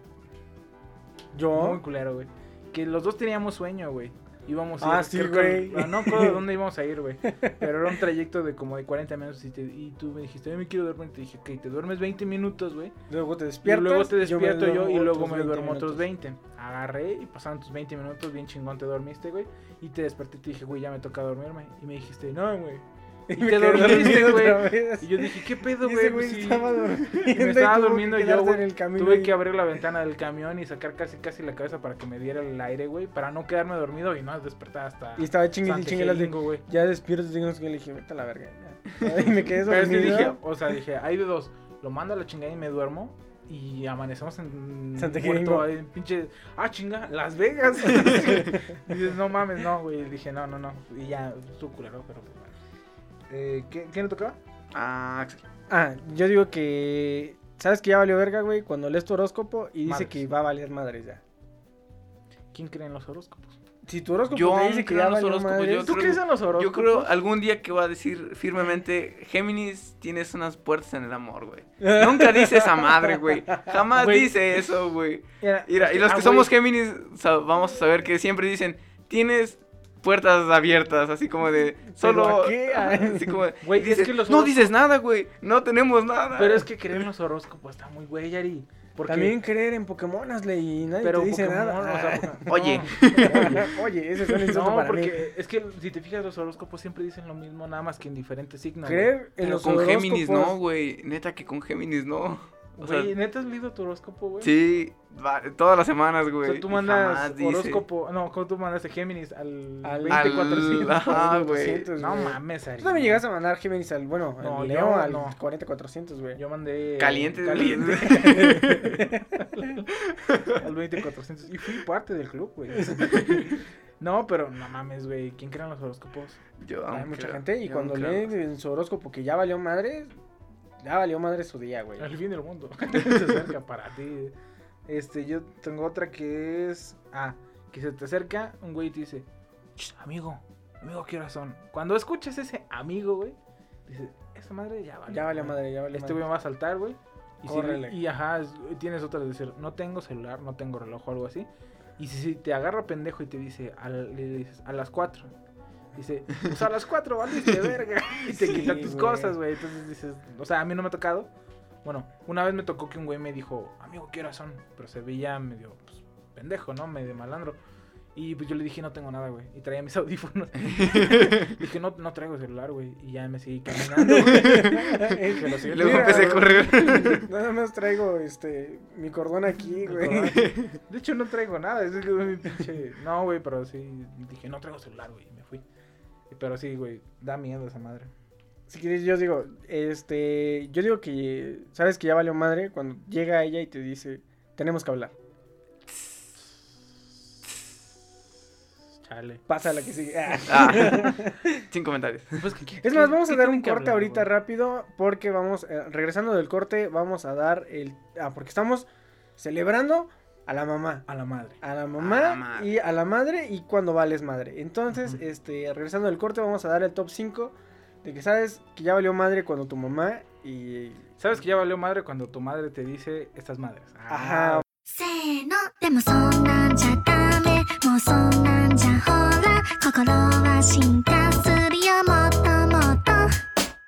Yo, culero, güey. Que los dos teníamos sueño, güey. Íbamos Ah, ir, sí, creo güey. que- No recuerdo dónde íbamos a ir, güey. <laughs> Pero era un trayecto de como de 40 minutos. Y, te- y tú me dijiste, yo me quiero dormir. Y te dije, ok, te duermes 20 minutos, güey. luego te Y despiertas. luego te yo despierto yo, duermo y luego otros me 20 duermo otros minutos. 20. Agarré y pasaron tus 20 minutos, bien chingón te dormiste, güey. Y te desperté y te dije, güey, ya me toca dormirme. Y me dijiste, no, güey. <laughs> Y Y te dormiste, dormido güey. Y yo dije, ¿qué pedo, Y güey? Pues sí. estaba <laughs> durmiendo. Y me estaba que durmiendo yo, quedarse güey. Tuve que abrir la ventana del camión y sacar casi casi la cabeza para que me diera el aire, güey. Para no quedarme dormido y no despertar hasta. Y estaba chingue y chingue las güey. ya despierto, y le dije, vete a la verga. ya". <laughs> Y me quedé Pero es que dormido. dije, o sea, dije, hay de dos. Lo mando a la chingada y me duermo. Y amanecemos en Santejeringo. Puerto, ahí pinche. Ah, chinga, Las Vegas. Dices, no mames, no, güey. Dije, no, no, no. Y ya, estuvo culero, pero. Eh, ¿qué- ¿Quién le tocaba? Ah, Axel. Ah, yo digo que. ¿Sabes que ya valió verga, güey? Cuando lees tu horóscopo y dice Madres. que va a valer madres ya. ¿Quién cree en los horóscopos? Si tu horóscopo Yo te dice que ya en los valió madres. yo ¿Tú creo- crees en los horóscopos? Yo creo algún día que va a decir firmemente, Géminis, tienes unas puertas en el amor, güey. <laughs> Nunca dice esa madre, güey. Jamás Güey. dice eso, güey. Mira, Mira, y los ah, que güey, somos Géminis vamos a saber que siempre dicen, tienes puertas abiertas, así como de solo así como de- Güey, y dices, es que los no dices nada, güey. No tenemos nada. Pero es que creer en los horóscopos está muy güey, Yari. Porque... También creer en Pokémon, Ashley, y nadie pero te dice Pokémon, nada. o sea, no. <laughs> Oye. <laughs> Oye, ese es un insulto No, para mí. porque es que si te fijas, los horóscopos siempre dicen lo mismo, nada más que en diferentes signos. Creer en Pero los con Géminis horóscopos- no, güey. Neta que con Géminis no. O sea, Güey, ¿neta has leído tu horóscopo, güey? sí, va- todas las semanas, O güey. sea, tú mandas dice- horóscopo, no, ¿cómo tú mandaste Géminis al, Al- 2400? <laughs> Ajá, güey. 400, No mames, Ari. Tú también llegaste a mandar Géminis al, bueno, No, al yo Leo al no. 40400, güey. Yo mandé... Caliente, Caliente. <laughs> al 2400. Y fui parte del club, güey. <laughs> No, pero no mames, güey. ¿Quién crean los horóscopos? Yo Hay mucha creo- gente y yo cuando leen su horóscopo que ya valió madre, ya valió madre su día, güey. El fin del mundo. <laughs> <laughs> se acerca para ti. Este, yo tengo otra que es. Ah, que se te acerca un güey y te dice: "Ch, Amigo, amigo, ¿qué horas son? Cuando escuches ese amigo, güey, dice: Esa madre ya vale. Ya valió madre, ya valió Este güey madre. me va a saltar, güey. Y, si- y ajá, es- tienes otra de decir: No tengo celular, no tengo reloj o algo así. Y si, si te agarra pendejo y te dice: al- Le dices: A las 4. Dice, pues a las 4 valiste <laughs> verga. Y te Sí, quita tus cosas, güey. Entonces dices, o sea, a mí no me ha tocado. Bueno, una vez me tocó que un güey me dijo, amigo, ¿qué horas son? Pero se veía medio pues, pendejo, ¿no? Medio malandro. Y pues yo le dije, no tengo nada, güey. Y traía mis <laughs> audífonos. <laughs> dije, no, no traigo celular, güey. Y ya me seguí caminando, sigue- luego empecé a correr. Nada más traigo este mi cordón aquí, güey. De hecho, no traigo nada. Es que mi pinche... No, güey, pero sí. Dije, no traigo celular, güey. Pero sí, güey. Da miedo esa madre. Si quieres, yo digo, este, yo digo que, sabes que ya valió madre cuando llega ella y te dice, tenemos que hablar. Chale. Pasa la que sigue. Ah. Ah, sin comentarios. <laughs> Pues, ¿qué- qué- Es más, vamos a dar un corte hablar, ahorita rápido porque vamos, eh, regresando del corte, vamos a dar el, ah, porque estamos celebrando a la mamá. A la madre. A la A mamá la madre. y a la madre y cuando vales madre. Entonces, este, regresando del corte, vamos a dar el top 5 de que sabes que ya valió madre cuando tu mamá y... ¿Sabes que ya valió madre cuando tu madre te dice estas madres? Ah, Ajá,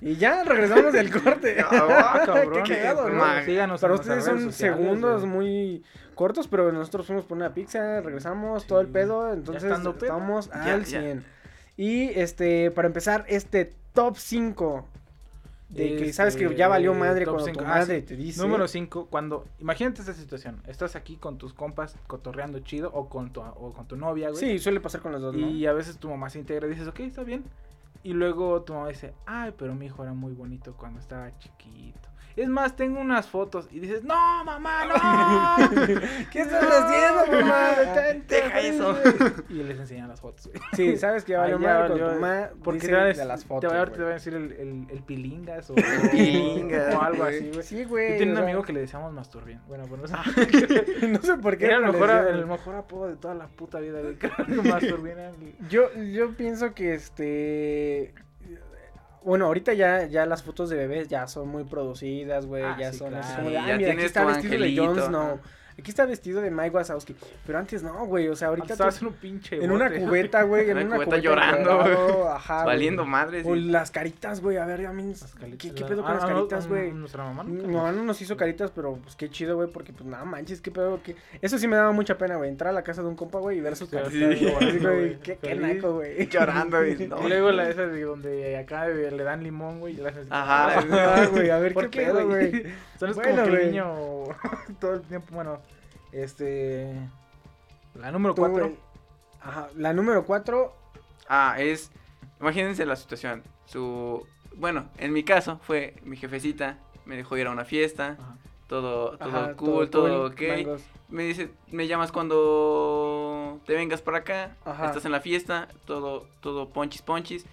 Y ya regresamos del corte. <laughs> Ah. <laughs> Qué cagado, ¿no? Síganos Para ustedes son sociales, segundos muy cortos, pero nosotros fuimos por una pizza, regresamos, todo el pedo, entonces pedo. estamos Ya, al ya. 100. Y este, para empezar, este top 5 de que sabes que ya valió madre Este, cuando tu cinco. Ah, madre sí. te dice. Número 5, cuando. Imagínate esta situación. Estás aquí con tus compas cotorreando chido o con tu, o con tu novia, güey. Sí, suele pasar con los dos, ¿no? Y a veces tu mamá se integra y dices, ok, está bien. Y luego tu mamá dice, ay, pero mi hijo era muy bonito cuando estaba chiquito. Es más, tengo unas fotos. Y dices, no, mamá, no. <laughs> ¿Qué estás haciendo, mamá? <laughs> Deja eso. <laughs> y les enseñan las fotos. güey. Sí, sabes que ya valió cuando valió, tu mamá Porque te de las te, fotos, va a, güey. te va a decir el, el, el pilingas o, pilingas, o algo así, güey. Sí, Yo güey. tenía un amigo que le decíamos masturbien. Bueno, pues no sé. no sé por qué. Era el mejor, el apodo de toda la puta vida, güey. El- Yo, yo pienso que este. Bueno, ahorita ya, ya las fotos de bebés ya son muy producidas, güey. Ah, ya sí, son así claro. como de, Sí, "Ay, ya mira, aquí está vestido de angelito, Jon Snow. ajá. Aquí está vestido de Mike Wazowski. Pero antes no, güey. O sea, ahorita tú- en un pinche en una cubeta, güey. En Una cubeta llorando, llorando, Ajá. güey. Valiendo madre. O sí. las caritas, güey. A ver, a mí. ¿Qué, pedo con ah, las no, caritas, no, güey? Nuestra mamá nunca. no nos hizo caritas, pero pues qué chido, güey, porque pues nada manches, qué pedo, que eso sí me daba mucha pena, güey, entrar a la casa de un compa, güey, y ver sus caritas, sí, güey, güey, güey, qué, qué naco, güey. <laughs> Llorando y no. Luego la esa de donde acá le dan limón, güey. Ajá. Ah, güey, a ver ¿Por qué pedo, güey? güey. <laughs> Son Bueno, como güey. <laughs> todo el tiempo, bueno, este la número Tú, 4. güey. Ajá, la número cuatro, Ah, es. Imagínense la situación. Su. Bueno, en mi caso fue mi jefecita. Me dejó ir a una fiesta. Todo, todo ajá, cool, todo, cool, ok. mangos. Me dice, me llamas cuando te vengas para acá. Ajá. Estás en la fiesta. Todo, todo ponchis, ponchis.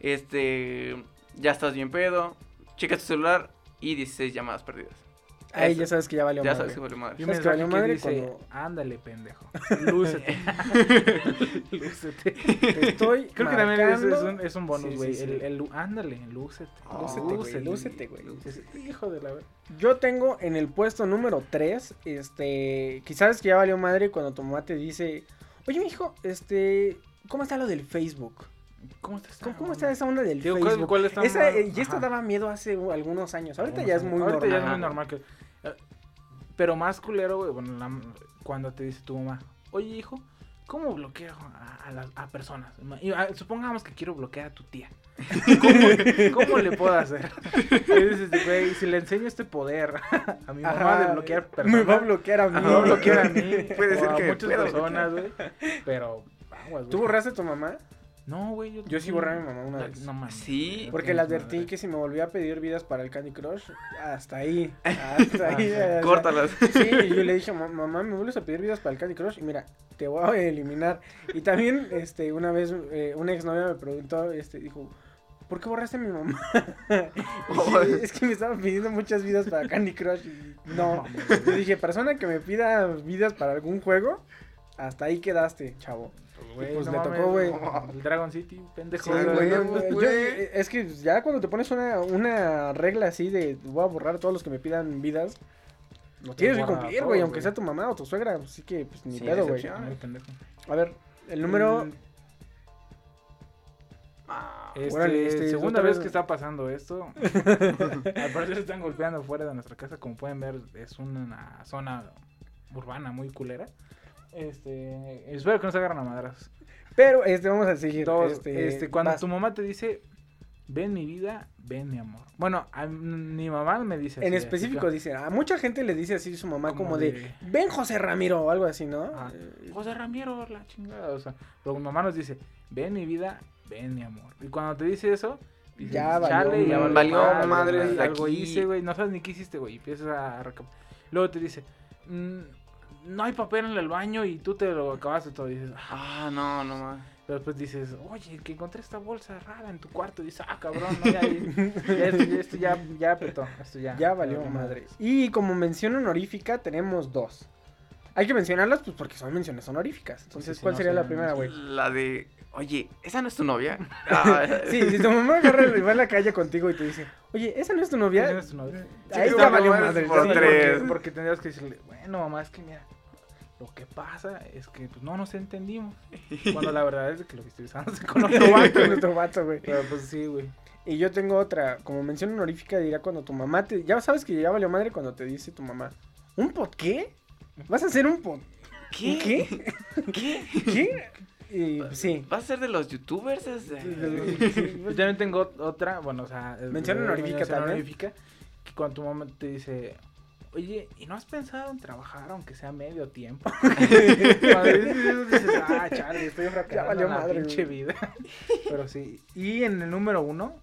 Este. Ya estás bien pedo. Checa tu celular y 16 llamadas perdidas. Ahí Eso. ya sabes que ya valió Ya madre. sabes que vale madre. Y un ¿Sabes que mensaje valió madre dice, cuando- ándale, pendejo. <laughs> Lúcete. <laughs> lúcete. Te estoy Creo que también es, un, es un bonus, güey. sí, sí. el, el, ándale, lúcete. Lúcete, güey, lúcete, güey. Hijo de la Yo tengo en el puesto número 3, este, sabes que ya valió madre cuando tu mamá te dice, oye, mijo, este, ¿cómo está lo del Facebook? ¿Cómo estás? ¿Cómo, cómo está esa onda del Digo, ¿cuál- Facebook? cuál está Esa, eh, y esto Ajá. daba miedo hace uh, algunos años. Ahorita Algunos ya es años. muy Ahorita normal. ya es muy normal que. eh, Pero más culero, güey, bueno, la- cuando te dice tu mamá, oye, hijo, ¿cómo bloqueo a, a las a personas? Y, ah, supongamos que quiero bloquear a tu tía. <laughs> ¿Cómo, cómo le puedo hacer? Y dices, güey, si le enseño este poder <laughs> a mi mamá Ajá, de bloquear personas. Me va a bloquear a mí. me va a bloquear a mí. <laughs> Puede o ser a que me muchas personas, güey. Pero, aguas, ¿Tú borraste a tu mamá? No, güey. Yo, Yo sí borré a mi mamá una La- vez. No mames. Sí. Porque le advertí que si me volvía a pedir vidas para el Candy Crush, hasta ahí. <laughs> Hasta ahí. sea, Córtalas. Sí, y yo le dije, "Ma- mamá, ¿me vuelves a pedir vidas para el Candy Crush? Y mira, te voy a eliminar. Y también, este, una vez, eh, una exnovia me preguntó, este, dijo, ¿por qué borraste a mi mamá? <laughs> Y dije, es que me estaba pidiendo muchas vidas para Candy Crush. Y no, yo dije, persona que me pida vidas para algún juego, hasta ahí quedaste, chavo. Pues no le mames, tocó, güey. El Dragon City, pendejo. Sí, no, yo- eh, es que ya cuando te pones una, una regla así de voy a borrar a todos los que me pidan vidas, lo tienes que cumplir, güey, aunque sea tu mamá o tu suegra, así que pues ni Sí, pedo, güey. A ver, el número... Mm, Ah, Este, Órale, este, segunda vez- que está pasando esto. <laughs> Al parecer están golpeando fuera de nuestra casa. Como pueden ver, es una zona urbana muy culera. Este, espero que no se agarren a madras. Pero este, vamos a seguir. Dos, este, este, cuando vas. tu mamá te dice, ven mi vida, ven mi amor. Bueno, a mi mamá me dice En así, específico así dice, a mucha gente le dice así su mamá Como como, de, de- ven José Ramiro o algo así, ¿no? Eh, José Ramiro, la chingada. O sea, pero mi mamá nos dice, ven mi vida, ven mi amor. Y cuando te dice eso, dices, Ya valió chale, ya madre. valió, Valió madre, madre desde algo aquí". hice, güey. No sabes ni qué hiciste, güey. y Empiezas a recap- Luego te dice, "Mm, no hay papel en el baño y tú te lo acabaste todo. Y dices, "Ah". Ah, no, no más. Pero después dices, oye, que encontré esta bolsa rara en tu cuarto. Y dices, ah, cabrón, no, ya, ya, esto, ya, esto ya, ya petó. Esto ya. Ya valió madre. Y como mención honorífica tenemos dos. Hay que mencionarlas pues porque son menciones honoríficas. Entonces, sí, ¿cuál no, sería sí, la no, primera, güey? La de, oye, ¿esa no es tu novia? <laughs> Ah, Sí, si tu mamá agarra y va en la calle contigo y te dice, oye, ¿esa no es tu novia? ¿Quién es tu novia? Ahí Sí, no, valió madre. por Sí, Sí, tres. Porque, porque tendrías que decirle, bueno, mamá, es que mira, lo que pasa es que pues, no nos entendimos. Cuando la verdad es que lo que estoy besándose con otro <laughs> vato, Con otro vato, güey. Pero pues sí, güey. Y yo tengo otra, como mención honorífica diría cuando tu mamá te... Ya sabes que ya valió madre cuando te dice tu mamá, ¿un pod qué? ¿Vas a hacer un pod? ¿Qué? ¿Qué? <laughs> ¿Qué? ¿Qué? Y sí. ¿Vas a ser de los youtubers? Es- <laughs> Yo también tengo otra, bueno, o sea... eh, honorífica también. honorífica, que cuando tu mamá te dice, oye, ¿y no has pensado en trabajar aunque sea medio tiempo? <laughs> Dices ah, chale, estoy fracasando la madre, pinche güey. vida. Pero sí. Y en el número uno,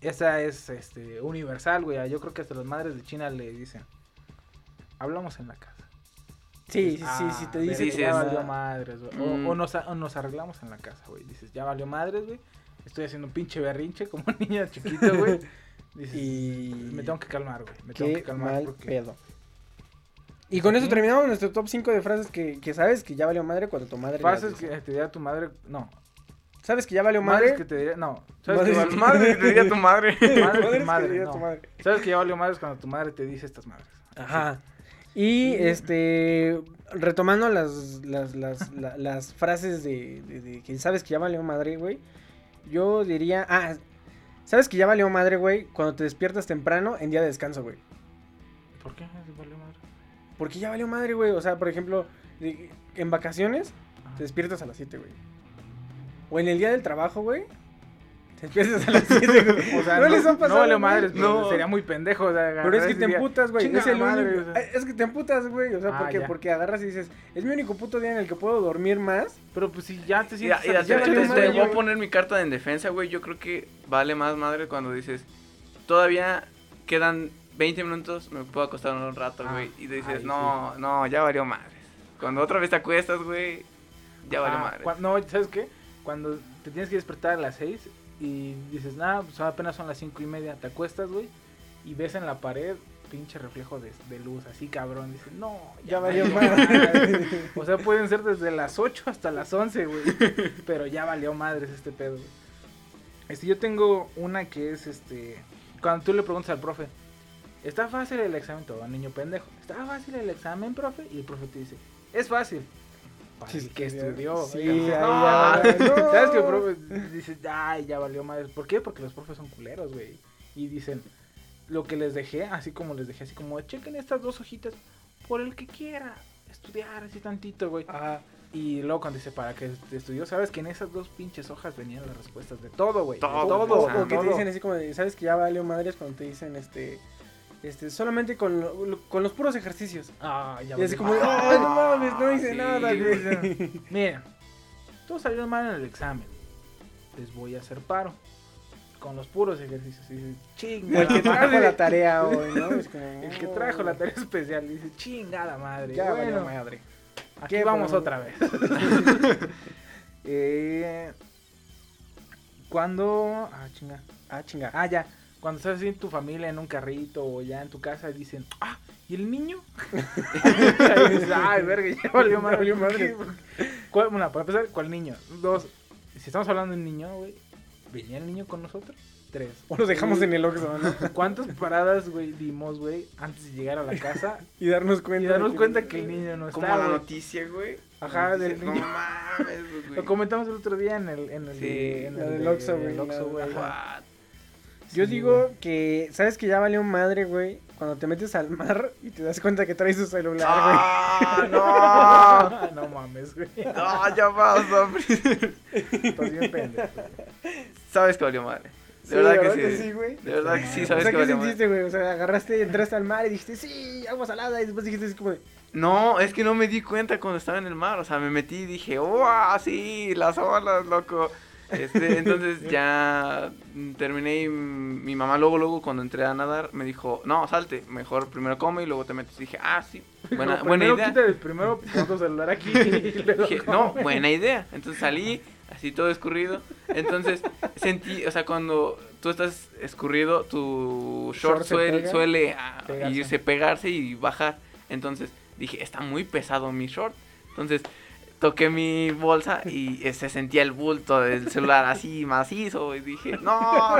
esa es este universal, güey. Yo creo que hasta las madres de China le dicen, hablamos en la casa. Sí, sí, sí, Ah, sí, te dice dices, ya valió madres, güey. O, Mm. o nos, o nos arreglamos en la casa, güey. Dices, ya valió madres, güey. Estoy haciendo un pinche berrinche como un niño chiquito, güey. <laughs> Dices, Y... me tengo que calmar, güey. Me tengo que calmar mal porque... pedo. Y con eso terminamos nuestro top 5 de frases que, que sabes que ya valió madre cuando tu madre... Frases que te diría tu madre... No. ¿Sabes que ya valió Madres madre? que te diría... No. ¿Sabes Madres que que- val- Madre, te diría tu madre. Madres que madre, <laughs> diría no. tu madre. ¿Sabes que ya valió madres cuando tu madre te dice estas madres? Ajá. Y este, retomando las, las, las, la- las frases de, de- de que sabes que ya valió madre, güey. Yo diría, ah, sabes que ya valió madre, güey, cuando te despiertas temprano en día de descanso, güey. ¿Por qué valió madre? Porque ya valió madre, güey. O sea, por ejemplo, en vacaciones Ajá. te despiertas a las 7, güey. O en el día del trabajo, güey. Te despiertas a las <laughs> 7, güey. O sea, no, no, les ha no pasado. valió güey? madres, No. no. sería muy pendejo. O sea, Pero es que te día, emputas, güey. "Chinga Es el madre", único- o sea. Es que te emputas, güey. O sea, Ah, porque, ya. porque agarras y dices, es mi único puto día en el que puedo dormir más. Pero pues si ya te sientes... así, te, ya te- valió te madre, voy a poner mi carta en defensa, güey. Yo creo que vale más madre cuando dices, todavía quedan 20 minutos, me puedo acostar un rato, Ah, güey. y dices, no, no, ya valió madres. Cuando otra vez te acuestas, güey, ya valió Ah, madres. cua- No, ¿sabes qué? Cuando te tienes que despertar a las 6 y dices, nada, pues apenas son las cinco y media, te acuestas, güey, y ves en la pared pinche reflejo de, de luz, así cabrón, dices, no, Ya valió madre". O sea, pueden ser desde las 8 hasta las 11, güey, pero ya valió madres este pedo, güey. Este, yo tengo una que es, este, cuando tú le preguntas al profe, está fácil el examen, todo niño pendejo, está fácil el examen, profe, y el profe te dice, es fácil. Para el que estudió. Sí, ahí ya- no. <laughs> ¿Sabes qué, profe? Dices, ay, ya valió madre. ¿Por qué? Porque los profes son culeros, güey. Y dicen, lo que les dejé, así como les dejé, así como, chequen estas dos hojitas por el que quiera estudiar así tantito, güey. Ajá. Y luego cuando dice, para que estudió, sabes que en esas dos pinches hojas venían las respuestas de todo, güey. Todo, todo, O, que te dicen así como, de, ¿sabes que ya valió madres cuando te dicen, este, este, solamente con, lo- con los puros ejercicios? Ah, ya Y así como, ay, no mames, no hice sí, nada, güey. Miren, todos salieron mal en el examen. Les voy a hacer paro. Con los puros ejercicios. Y dice, chinga. el que trajo la tarea hoy, ¿no? <laughs> Es como, El que trajo la tarea especial. Y dice, chingada madre. Ya bueno, madre. aquí ¿Qué vamos otra vez. <laughs> <laughs> eh, cuando. Ah, chinga. Ah, chinga. Ah, ya. Cuando estás así en tu familia, en un carrito o ya en tu casa, dicen, ah, ¿y el niño? <laughs> <laughs> Dices, ay, verga, ya <laughs> valió madre. valió madre. ¿Cuál- Una, para empezar, ¿cuál niño? Dos, si estamos hablando de un niño, güey, ¿venía el niño con nosotros? Tres. O lo dejamos en el Oxxo, ¿no? ¿Cuántas paradas, güey, dimos, güey, antes de llegar a la casa Y darnos y cuenta. darnos de cuenta que el niño no Como está, la güey? noticia, güey. Ajá, La del niño. No mames, güey. Lo comentamos el otro día en el, en el, Sí, de- en la el del de- Oxxo, güey, Yo Sí, digo güey. que, ¿sabes que ya valió madre, güey? Cuando te metes al mar y te das cuenta que traes tu celular, ¡Ah, no! Ah, <laughs> no mames, güey. ¡Ah, ya basta! Estás bien pendejo. Sabes que valió madre. Sí, De verdad, que sí. güey. De verdad que sí, O sabes sea, que ¿qué valió madre. sentiste, güey? O sea, agarraste, entraste al mar y dijiste, sí, agua salada. Y después dijiste así como No, es que no me di cuenta cuando estaba en el mar. O sea, me metí y dije, ¡wow! Sí, las olas, loco. Este, <laughs> entonces ya terminé y mi mamá luego, luego cuando entré a nadar me dijo, no, salte, mejor primero come y luego te metes. Y dije, ah, sí, <laughs> buena, No, buena idea. quita el primero pon tu celular aquí <laughs> y luego Dije, no, buena idea. Entonces salí, así todo escurrido. Entonces, sentí, o sea, cuando tú estás escurrido, tu short, suele, pega. suele ah, Pegarse. irse, pegarse y bajar. Entonces, dije, está muy pesado mi short. Entonces, toqué mi bolsa y se sentía el bulto del celular así macizo. Y dije, no.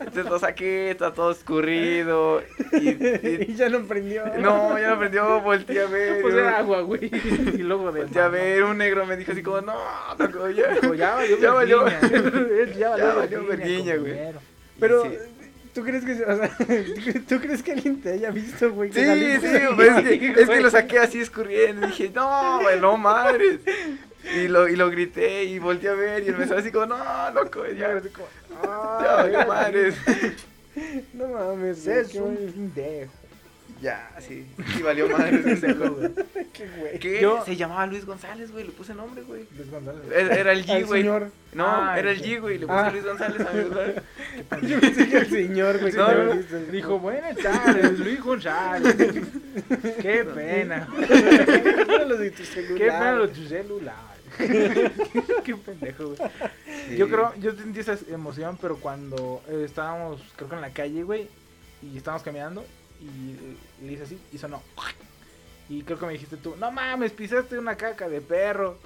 Entonces lo saqué, está todo escurrido. Y, y- <laughs> y ya no prendió. no, ya no prendió, volteé a ver. Pues era agua, güey. <laughs> Y luego de. Volteé a ver, un negro me dijo así como, no, loco, ya. Dijo, ya valió <laughs> Ya valió. ya valió, Ya valió verguiña, verguiña, güey. Pero, Sí. ¿Tú crees que, o sea, <laughs> ¿tú crees que alguien te haya visto, güey? Sí, sí, pues es que, <laughs> es que lo saqué así escurriendo. Y dije, no, güey, no madres. Y lo, y lo grité y volteé a ver. Y estaba así como, no, loco, ya, Así como, ya, "Ah, valió madres. <laughs> No mames, Es un güey. Ya, sí, sí, valió. Pendejo, <laughs> güey. Qué güey. ¿Qué? Yo- Se llamaba Luis González, güey, le puse nombre, güey. Luis González. Era era el G, güey. señor. No, Ah, era el G, güey, le puse Ah. Luis González a mi lugar. Yo <laughs> pensé que el señor, güey. que No. Dijo, buenas tardes, Luis González. <laughs> Qué pena. Lo de tu celular. Qué pena lo de tu celular. Qué pendejo, güey. Yo creo, yo sentí esa emoción, pero cuando eh, estábamos, creo que en la calle, güey, y estábamos caminando, y le hice así, y sonó. Y creo que me dijiste tú, no mames, pisaste una caca de perro.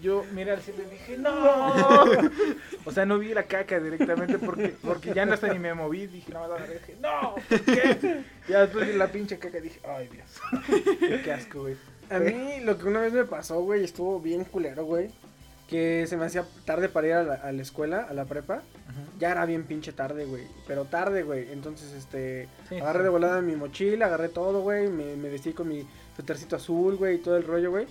Yo miré al cielo y dije, no. <laughs> o sea, no vi la caca directamente porque, porque ya no hasta ni me moví. Dije, no, no, no, dije, no, ¿por qué? Ya después vi la pinche caca y dije, ay, Dios. <laughs> Qué asco, güey. A mí lo que una vez me pasó, güey, estuvo bien culero, güey. Que se me hacía tarde para ir a la, a la escuela, a la prepa. Ya era bien pinche tarde, güey. Pero tarde, güey. Entonces, este. Sí, agarré sí. de volada mi mochila, agarré todo, güey. Me, me vestí con mi suétercito azul, güey, y todo el rollo, güey.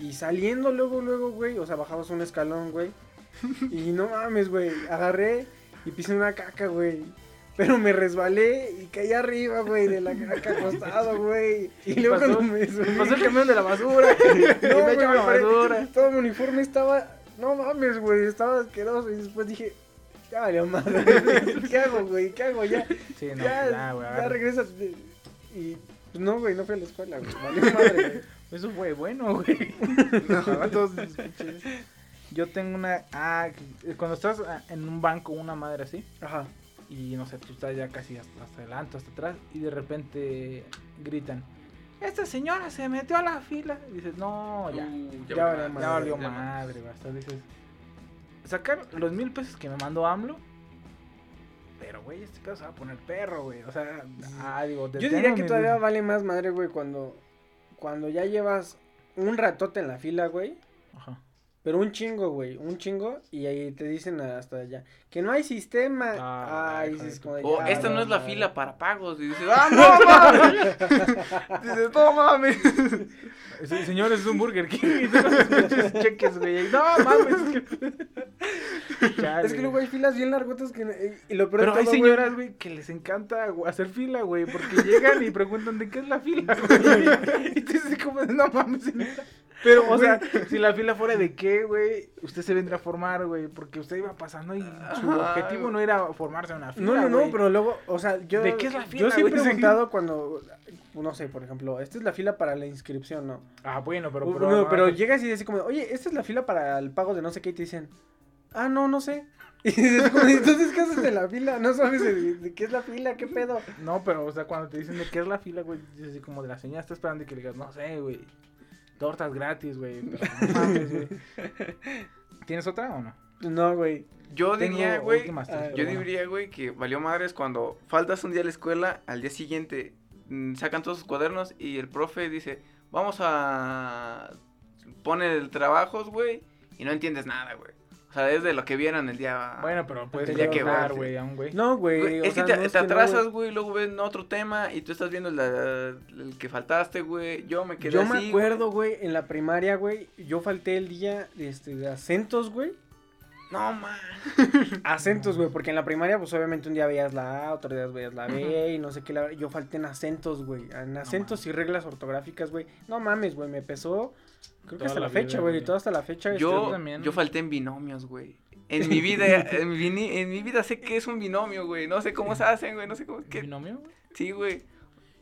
Y saliendo luego, luego, güey. O sea, bajabas un escalón, güey. <laughs> Y no mames, güey. Agarré y pisé una caca, güey. Pero me resbalé y caí arriba, güey, de la caca acostado, güey. <laughs> Y luego Pasó- cuando me subí. Pasó el camión de la basura. <laughs> No, y me güey, echó la basura. Todo mi uniforme estaba. No mames, güey. Estaba asqueroso. Y después dije. Ya valió madre. <laughs> ¿Qué hago, güey? ¿Qué hago ya? Sí, no, ya, pues, ah, güey, ya ver. regresa. Y. Pues no, güey, no fui a la escuela, güey. Valió <laughs> madre, güey. Eso fue bueno, güey. <laughs> Mis pinches- Yo tengo una. Ah, cuando estás ah, en un banco, una madre así, Ajá. y no sé, tú estás ya casi hasta, hasta adelante, hasta atrás, y de repente gritan: Esta señora se metió a la fila. Y dices: No, ya. Uh, ya valió Ya madre, valió ya madre, basta. Dices: Sacar los mil pesos que me mandó AMLO. Pero, güey, este pedo se va a poner perro, güey. O sea, ah, digo, Yo diría que todavía vale más madre, güey, cuando. Cuando ya llevas un ratote en la fila, güey. Ajá. Pero un chingo, güey, un chingo. Y ahí te dicen hasta allá. Que no hay sistema. Ah, Ay, como de, O ya, esta no valió es la madre. fila para pagos. Y dices, ¡ah, no <laughs> mames! dices, no mames. <laughs> Sí, señores, es un Burger King. Y tú pinches cheques, güey. No mames. es que- Chale, Es que luego hay filas bien largotas que. no- Y lo peor Pero de hay todo, güey, señoras, güey, que les encanta hacer fila, güey. Porque llegan y preguntan de qué es la fila, <laughs> güey. Y tú dices, como, de, no mames, señora. Pero, o sea, si la fila fuera de qué, güey, usted se vendría a formar, güey. Porque usted iba pasando y su Ajá. objetivo no era formarse en una fila. No, no, no, güey. pero luego, o sea, yo. ¿De qué es la fila, Yo sí he preguntado cuando. No sé, por ejemplo, esta es la fila para la inscripción, ¿no? Ah, bueno, pero. Pero, no, pero llegas y dices como, oye, esta es la fila para el pago de no sé qué, y te dicen, ah, no, no sé. <laughs> Y dices, entonces, ¿qué haces de la fila? No sabes de, de qué es la fila, qué pedo. No, pero, o sea, cuando te dicen de qué es la fila, güey, dices así como de la señora está esperando y que le digas, no sé, güey. Tortas gratis, güey. <laughs> mames, güey. ¿Tienes otra o no? No, güey. Yo Tengo diría, güey, ah, yo bueno. diría, güey, que valió madres cuando faltas un día a la escuela, al día siguiente mm, sacan todos sus cuadernos y el profe dice, vamos a... pone el trabajos, güey, y no entiendes nada, güey. O sea, es de lo que vieron el día... Bueno, pero puedes ver, güey, a un güey. No, güey. Es sea, que te, no te no, atrasas, güey. güey, luego ven otro tema y tú estás viendo la- el que faltaste, güey. Yo me quedé Yo así, me güey. acuerdo, güey, en la primaria, güey, yo falté el día este, de acentos, güey. No, man. Acentos, güey, porque en la primaria, pues obviamente un día veías la A, otro día veías la B y no sé qué. La... Yo falté en acentos, güey. En acentos y reglas ortográficas, güey. No mames, güey, me pesó. Creo que hasta la la, fecha, güey. güey. Todo hasta la fecha. este, Yo, también. yo falté en binomios, güey. En mi <laughs> vida, en mi, vini- en mi vida sé que es un binomio, güey. No sé cómo se hacen, güey. No sé cómo. ¿qué? ¿Binomio? güey? Sí, güey.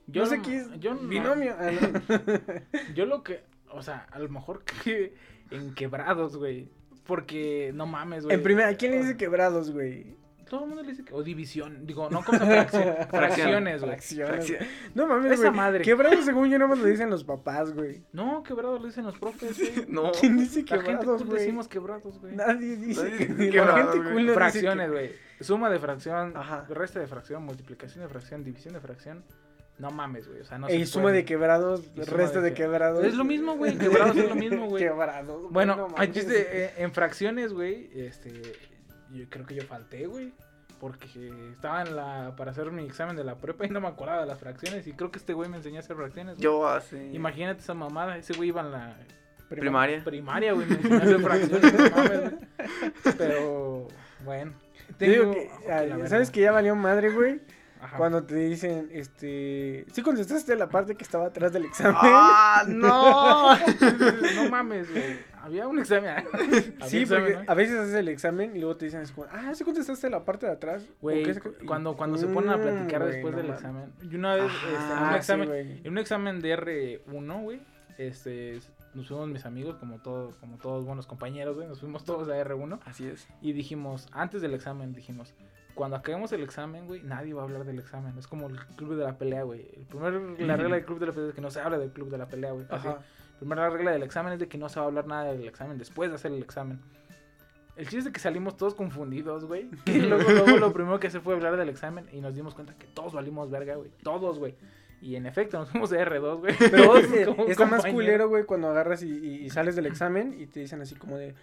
Yo no sé qué es yo no- binomio. <laughs> Ah, no. Yo lo que, o sea, a lo mejor que en quebrados, güey. Porque, no mames, güey. En primera, ¿quién le dice quebrados, güey? Todo el mundo le dice que. O división. Digo, no como fracción, <laughs> fracciones, güey. Fracciones. No mames, Esa güey. madre. Quebrados, según yo, no me lo dicen los papás, güey. No, quebrados lo dicen los profes, güey. <laughs> No. ¿Quién dice La gente quebrados, güey? decimos quebrados, güey. Nadie dice. Nadie dice la quebrados, gente Fracciones, que- güey. Suma de fracción, Ajá. resta de fracción, multiplicación de fracción, división de fracción. No mames, güey. O sea, no Ey, se suma puede. de quebrados, Y suma resto de de que- quebrados. Es lo mismo, güey. Quebrados es lo mismo, güey. <laughs> Quebrados. Bueno, no hay mames. chiste, eh, en fracciones, güey, este, yo creo que yo falté, güey, porque estaba en la, para hacer mi examen de la prepa y no me acordaba de las fracciones y creo que este güey me enseñó a hacer fracciones. Yo hace. Imagínate esa mamada, ese güey iba en la Primaria. primaria, güey, me enseñó a hacer fracciones, no mames, güey. Pero, bueno. Digo tengo- que, ah. ¿sabes que ya valió madre, güey? Ajá. Cuando te dicen, este... ¿Sí contestaste la parte que estaba atrás del examen? ¡Ah, <laughs> no! no mames, güey. Había un examen. Había Sí, examen, porque ¿no? a veces haces el examen y luego te dicen ah, ¿sí contestaste la parte de atrás? ¿O Güey, cuando, cuando se ponen a platicar Mm, güey, después no del examen. Y una vez, este, en un Ah, sí, examen, en un examen de R1, güey, este, nos fuimos mis amigos, como todos, como todos buenos compañeros, güey, nos fuimos todos a R1 Así es. y dijimos, antes del examen, dijimos, cuando acabemos el examen, güey, nadie va a hablar del examen. Es como el club de la pelea, güey. El primer, la regla del club de la pelea es que no se habla del club de la pelea, güey. Ajá. Primera regla del examen es de que no se va a hablar nada del examen después de hacer el examen. El chiste es de que salimos todos confundidos, güey. <laughs> Y luego, luego lo primero que se fue hablar del examen y nos dimos cuenta que todos valimos verga, güey. Todos, güey. Y en efecto, nos fuimos de R2, güey. Pero <laughs> está más culero, güey, cuando agarras y, y- y sales del examen y te dicen así como de,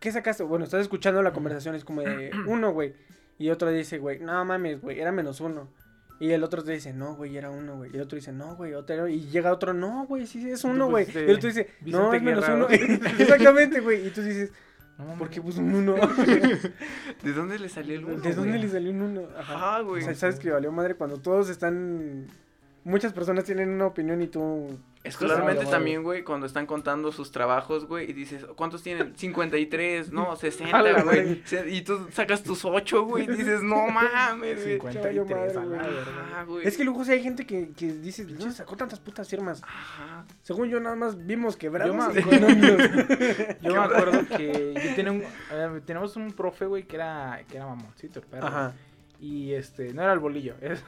¿qué sacaste? Bueno, estás escuchando la conversación, es como de <clears throat> uno, güey. Y otro dice, güey, no mames, güey, era menos uno. Y el otro te dice, no, güey, era uno, güey. Y el otro dice, no, güey, otro. Y llega otro, no, güey, sí, es uno, güey. Y pusiste el otro dice, no, es menos uno. <laughs> Exactamente, güey. Y tú dices, No. ¿por qué puso un uno? <laughs> ¿De dónde le salió el uno? ¿De dónde le salió un uno? Ajá. Ah, güey. O sea, sabes que valió madre cuando todos están. Muchas personas tienen una opinión y tú. Escolarmente Valió también, güey, cuando están contando sus trabajos, güey, y dices, ¿cuántos tienen? 53, no, <laughs> A 60, la güey. Y tú sacas tus 8, güey, y dices, no <laughs> mames, güey. 53 madre, a la güey. verga. Ah, güey. Es que luego sí hay gente que, que dice, ¿de dónde sacó tantas putas firmas? Ajá. Según yo, nada más vimos quebrados <laughs> Yo me económicos. Yo me acuerdo que yo tenía un, eh, tenemos un profe, güey, que era, que era mamoncito, el perro. Ajá. Y este, no era el bolillo, <laughs> era,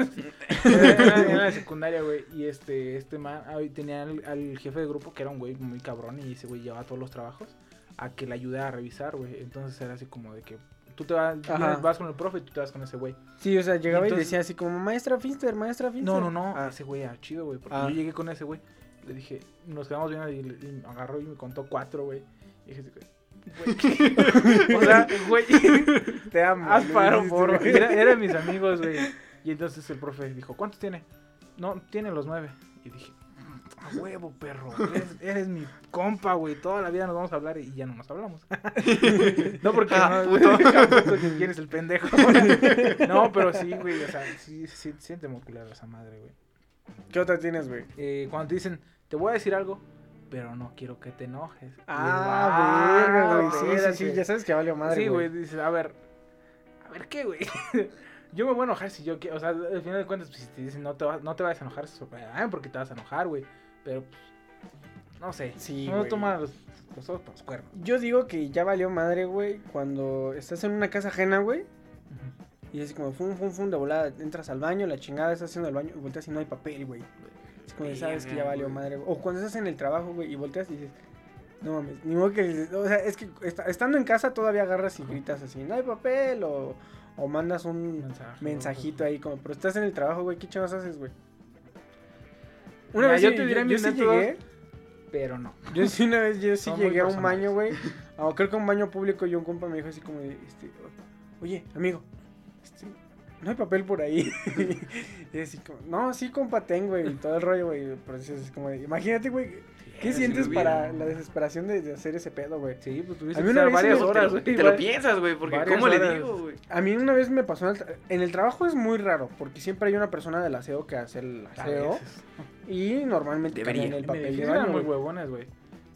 era- era la secundaria, güey. Y este, este man, tenía al, al jefe de grupo que era un güey muy cabrón y ese güey llevaba todos los trabajos a que le ayudara a revisar, güey. Entonces era así como de que tú te vas, vas con el profe y tú te vas con ese güey. Sí, o sea, llegaba y, decía así como, maestra Finster, maestra Finster. No, no, no, Ah, ese güey era chido, güey. Porque Ah. yo llegué con ese güey. Le dije, nos quedamos y, y me agarró y me contó cuatro, güey. Y dije, güey. <laughs> o sea, güey. <laughs> te amo. Haz paro. Era- Eran mis amigos, güey. Y entonces el profe dijo, ¿cuántos tiene? No, tiene los nueve. Y dije, "Mm, a huevo, perro. Eres, eres mi compa, güey. Toda la vida nos vamos a hablar y ya no nos hablamos. <laughs> no porque Ah, no, puto. quieres el pendejo. no, pero sí, güey. O sea, sí, sí, siente muy culero esa madre, güey. ¿Qué otra tienes, güey? Eh, cuando te dicen, te voy a decir algo, pero no quiero que te enojes. Ah, dices, verga, "Ah, güey. Sí, sí, sí, espérate". ya sabes que valió madre, sí, güey. dices, a ver, a ver qué, güey. <laughs> Yo me voy a enojar si yo quiero, o sea, al final de cuentas, pues, si te dicen no te, vas, no te vayas a enojar, ah, porque te vas a enojar, güey. Pero, pues, no sé, Sí, no toma los, los ojos por los cuernos. Yo digo que ya valió madre, güey, cuando estás en una casa ajena, güey. Y así como, fum, fum, fum, de volada, entras al baño, la chingada, estás haciendo el baño y volteas y no hay papel, güey. Es como, sabes que ya valió madre. O cuando estás en el trabajo, güey, y volteas y dices, no mames, ni modo que, o sea, es que esta- estando en casa todavía agarras y gritas así, no hay papel, o, o mandas un Mensaje, mensajito ahí, como, pero estás en el trabajo, güey, ¿qué chavos haces, güey? Una vez yo sí- te diré yo, sí llegué, Pero no. yo sí una vez, yo sí Son llegué a un baño, güey. Creo que a un baño público y un compa me dijo así como de, este, oye, amigo, <laughs> no hay papel por ahí. <laughs> y así como, no, sí, compa, tengo, güey, y todo el rollo, güey. Pero es así como de, imagínate, güey, ¿qué si sientes lo para la desesperación de, de hacer ese pedo, güey? Sí, pues tuviste que estar varias horas, te lo, güey. te lo igual. piensas, güey, porque ¿cómo le digo, güey? A mí una vez me pasó en el, tra- en el trabajo es muy raro, porque siempre hay una persona del aseo que hace el aseo. Y normalmente Debería. cambian el me papel eran muy huevones, güey.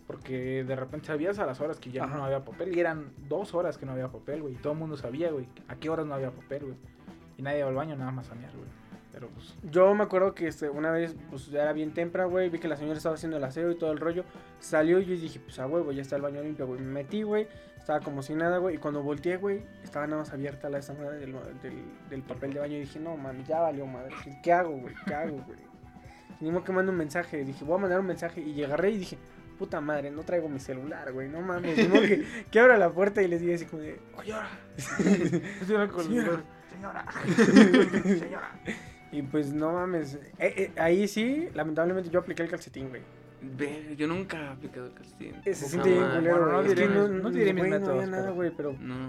Porque de repente sabías a las horas que ya Ajá. no había papel. Y eran dos horas que no había papel, güey. Y todo el mundo sabía, güey, a qué horas no había papel, güey. Y nadie iba al baño nada más a mear, güey. Pero pues. Yo me acuerdo que este, una vez, pues ya era bien temprano, güey. Vi que la señora estaba haciendo el aseo y todo el rollo. Salió y yo dije, pues a huevo, ya está el baño limpio, güey. Me metí, güey. Estaba como si nada, güey. Y cuando volteé, güey, estaba nada más abierta la madre del, del, del papel de baño. Y dije, no, mami, ya valió madre. ¿Qué, hago, güey? ¿Qué hago, güey? Modo que mando un mensaje. Dije, voy a mandar un mensaje. Y agarré y dije, puta madre, no traigo mi celular, güey. No mames. Modo que, que abra la puerta y les diga así como de, Oye, ahora. <laughs> Señora. <laughs> Señora. Y pues no mames. Eh, eh, ahí sí, lamentablemente yo apliqué el calcetín, güey. Ve, yo nunca he aplicado el calcetín. Eh, Se siente bien culero, Bueno, no diré mis- no diré mis güey, no métodos, había nada, güey, pero, No.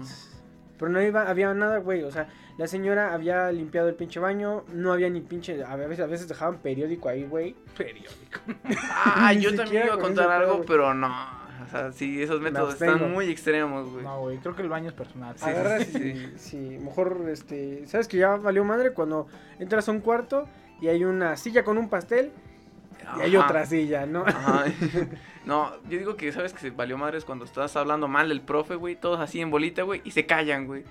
pero no iba, había nada, güey. O sea, la señora había limpiado el pinche baño, no había ni pinche, a veces, a veces dejaban periódico ahí, güey. Periódico. <laughs> Ah, yo también iba a con contar algo, pero no. O sea, sí, esos métodos están muy extremos, güey. No, güey. Creo que el baño es personal. Sí, Agarras sí, y, sí, mejor, este, ¿sabes que ya valió madre cuando entras a un cuarto y hay una silla con un pastel y hay otra silla, ¿no? Ajá. <laughs> <laughs> No, yo digo que, ¿sabes que se valió madres cuando estás hablando mal del profe, güey? Todos así en bolita, güey, y se callan, güey.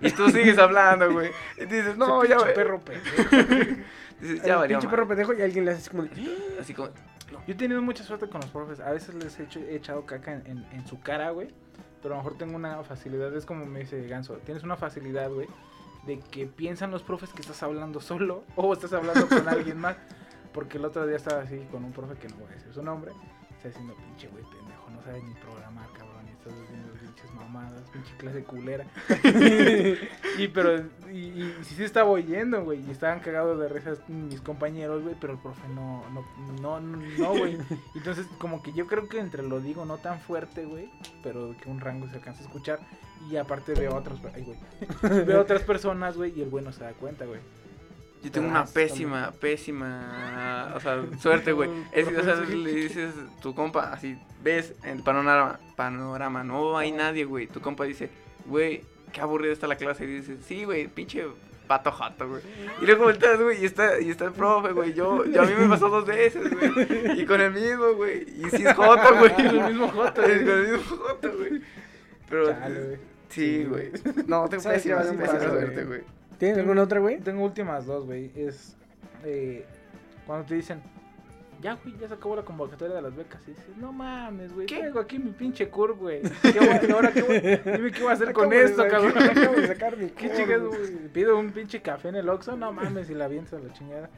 Y tú sigues hablando, güey. Y dices, no, ya, güey. perro pendejo. <laughs> Dices, ya valió pinche madre. perro pendejo y alguien le hace así como Así como, Yo he tenido mucha suerte con los profes. A veces les he, hecho- he echado caca en, su cara, güey. Pero a lo mejor tengo una facilidad. Es como me dice Ganso. Tienes una facilidad, güey. De que piensan los profes que estás hablando solo. <laughs> O estás hablando con alguien más. Porque el otro día estaba así con un profe que no voy a decir su nombre. Está diciendo, pinche güey pendejo. No sabes ni programar, cabrón. Pinches mamadas. Pinche clase culera. <laughs> y pero, y, y sí se estaba oyendo, güey. Y estaban cagados de risas mis compañeros, güey. Pero el profe no, no, no, no, güey. <laughs> Entonces, como que yo creo que entre lo digo no tan fuerte, güey. Pero que un rango se alcanza a escuchar. Y aparte veo otras, ay, güey. Veo otras personas, güey. Y el güey no se da cuenta, güey. Yo tengo una pésima, pésima, o sea, suerte, güey. <laughs> Es que, o sea, le dices, tu compa, así, ves en el panorama, panorama, no hay nadie, güey. Tu compa dice, güey, qué aburrida está la clase. Y dices, sí, güey, pinche pato jato, güey. Y luego volteas, güey, y está, y está el profe, güey. Yo, yo a mí me pasó dos veces, güey. Y con el mismo, güey. Y sí es joto, güey. Con <laughs> el mismo joto, güey. Con el mismo joto, güey. Pero, Chale, güey. sí, güey. No, tengo ¿Sabes qué pésima, vas a pésima pasar, suerte, güey? ¿Tienes alguna otra, güey? Tengo últimas dos, güey. Es eh, cuando te dicen, ya, güey, ya se acabó la convocatoria de las becas. Y dices, no mames, güey. ¿Qué? Traigo aquí mi pinche curve, güey. ¿Qué voy a- ahora qué voy- Dime qué voy a hacer con de esto, cabrón. acabo de sacar mi <laughs> ¿Qué chicas, güey. Pido un pinche café en el Oxxo, no mames, y la avientas a la chingada.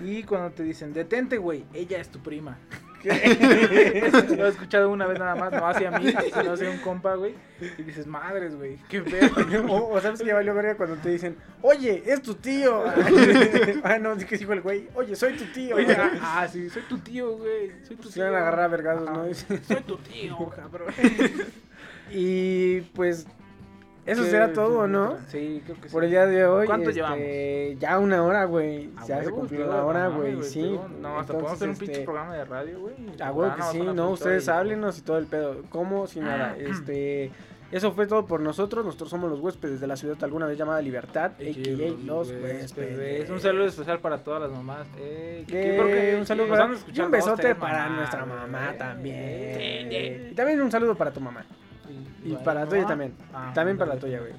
Y cuando te dicen, detente, güey, ella es tu prima. <laughs> <laughs> Lo he escuchado una vez nada más, no hacia mí, sino hacia un compa, güey. Y dices, madres, güey, qué feo. <laughs> O, o sabes que ya valió verga cuando te dicen, oye, es tu tío. ah, no, es que dijo el güey, oye, soy tu tío. Oye, ah, ah, sí, soy tu tío, güey. Soy tu Se tío. van a agarrar a vergazos. ¿no? Soy tu tío, cabrón. y pues, eso ¿Qué- será todo, ¿no? Sí, creo que sí. Por el día de hoy. ¿Cuánto este, llevamos? Ya una hora, güey. A Ya se huevo, cumplió la hora, güey. Sí. No, hasta podemos hacer un Entonces, pinche este, programa de radio, güey. A huevo que sí, no, ustedes y- Ah. háblenos y todo el pedo. ¿Cómo? Sin nada. Este, eso fue todo por nosotros. Nosotros somos los huéspedes de la ciudad alguna vez llamada Libertad, a.k.a. los huéspedes. Un saludo especial para todas las mamás. Eh, que- un saludo para, y un besote para nuestra güey. mamá Eh, también. eh, Y también un saludo para tu mamá. Y para la tuya ¿no? también. Ah, también para la tuya, güey.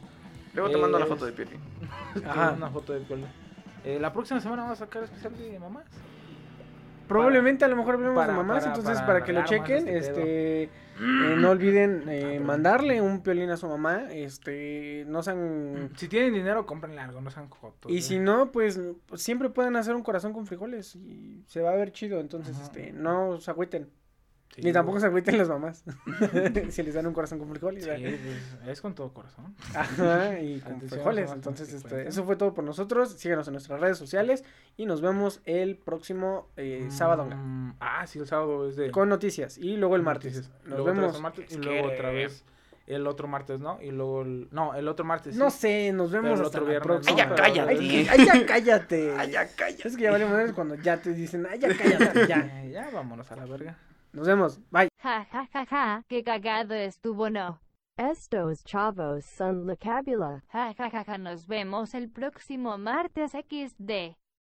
Luego te mando la Es- foto de Piolín. <laughs> Ajá. Una foto de Piolín. Eh, la próxima semana vamos a sacar especial de mamás. Probablemente a lo mejor hablemos para- de mamás, para- entonces para para, que lo chequen, este este, eh, <clears throat> no olviden eh, perdón. mandarle un piolín a su mamá, este, no sean <clears throat> Si tienen dinero, compren algo, no sean jotos. y güey. si no, pues siempre pueden hacer un corazón con frijoles y se va a ver chido, entonces Ajá. este, no se agüiten, Sí, ni tampoco güey. se agüiten las mamás <laughs> si les dan un corazón con frijoles. Sí, pues, es con todo corazón. Ajá, y con Atención, frijoles. Entonces, este, eso fue todo por nosotros. Síganos en nuestras redes sociales y nos vemos el próximo eh, sábado Mm, ah, sí, el sábado es de. con noticias y luego el martes. Nos Luego otra vez vemos. el martes y luego otra vez el otro martes, ¿no? Y luego el. No, el otro martes. No sí. sé, nos vemos el hasta otro viernes. ¿no? Ay, ya cállate. Ay, ay, ya <laughs> cállate. Ay, ya cállate. Es que ya vale cuando ya te dicen, ay, ya cállate, ya. <laughs> Ya, vámonos a la verga. Nos vemos. Bye. Ja ja ja ja, qué cagado estuvo no. Estos chavos son la cábula. Ja ja ja ja, nos vemos el próximo martes XD.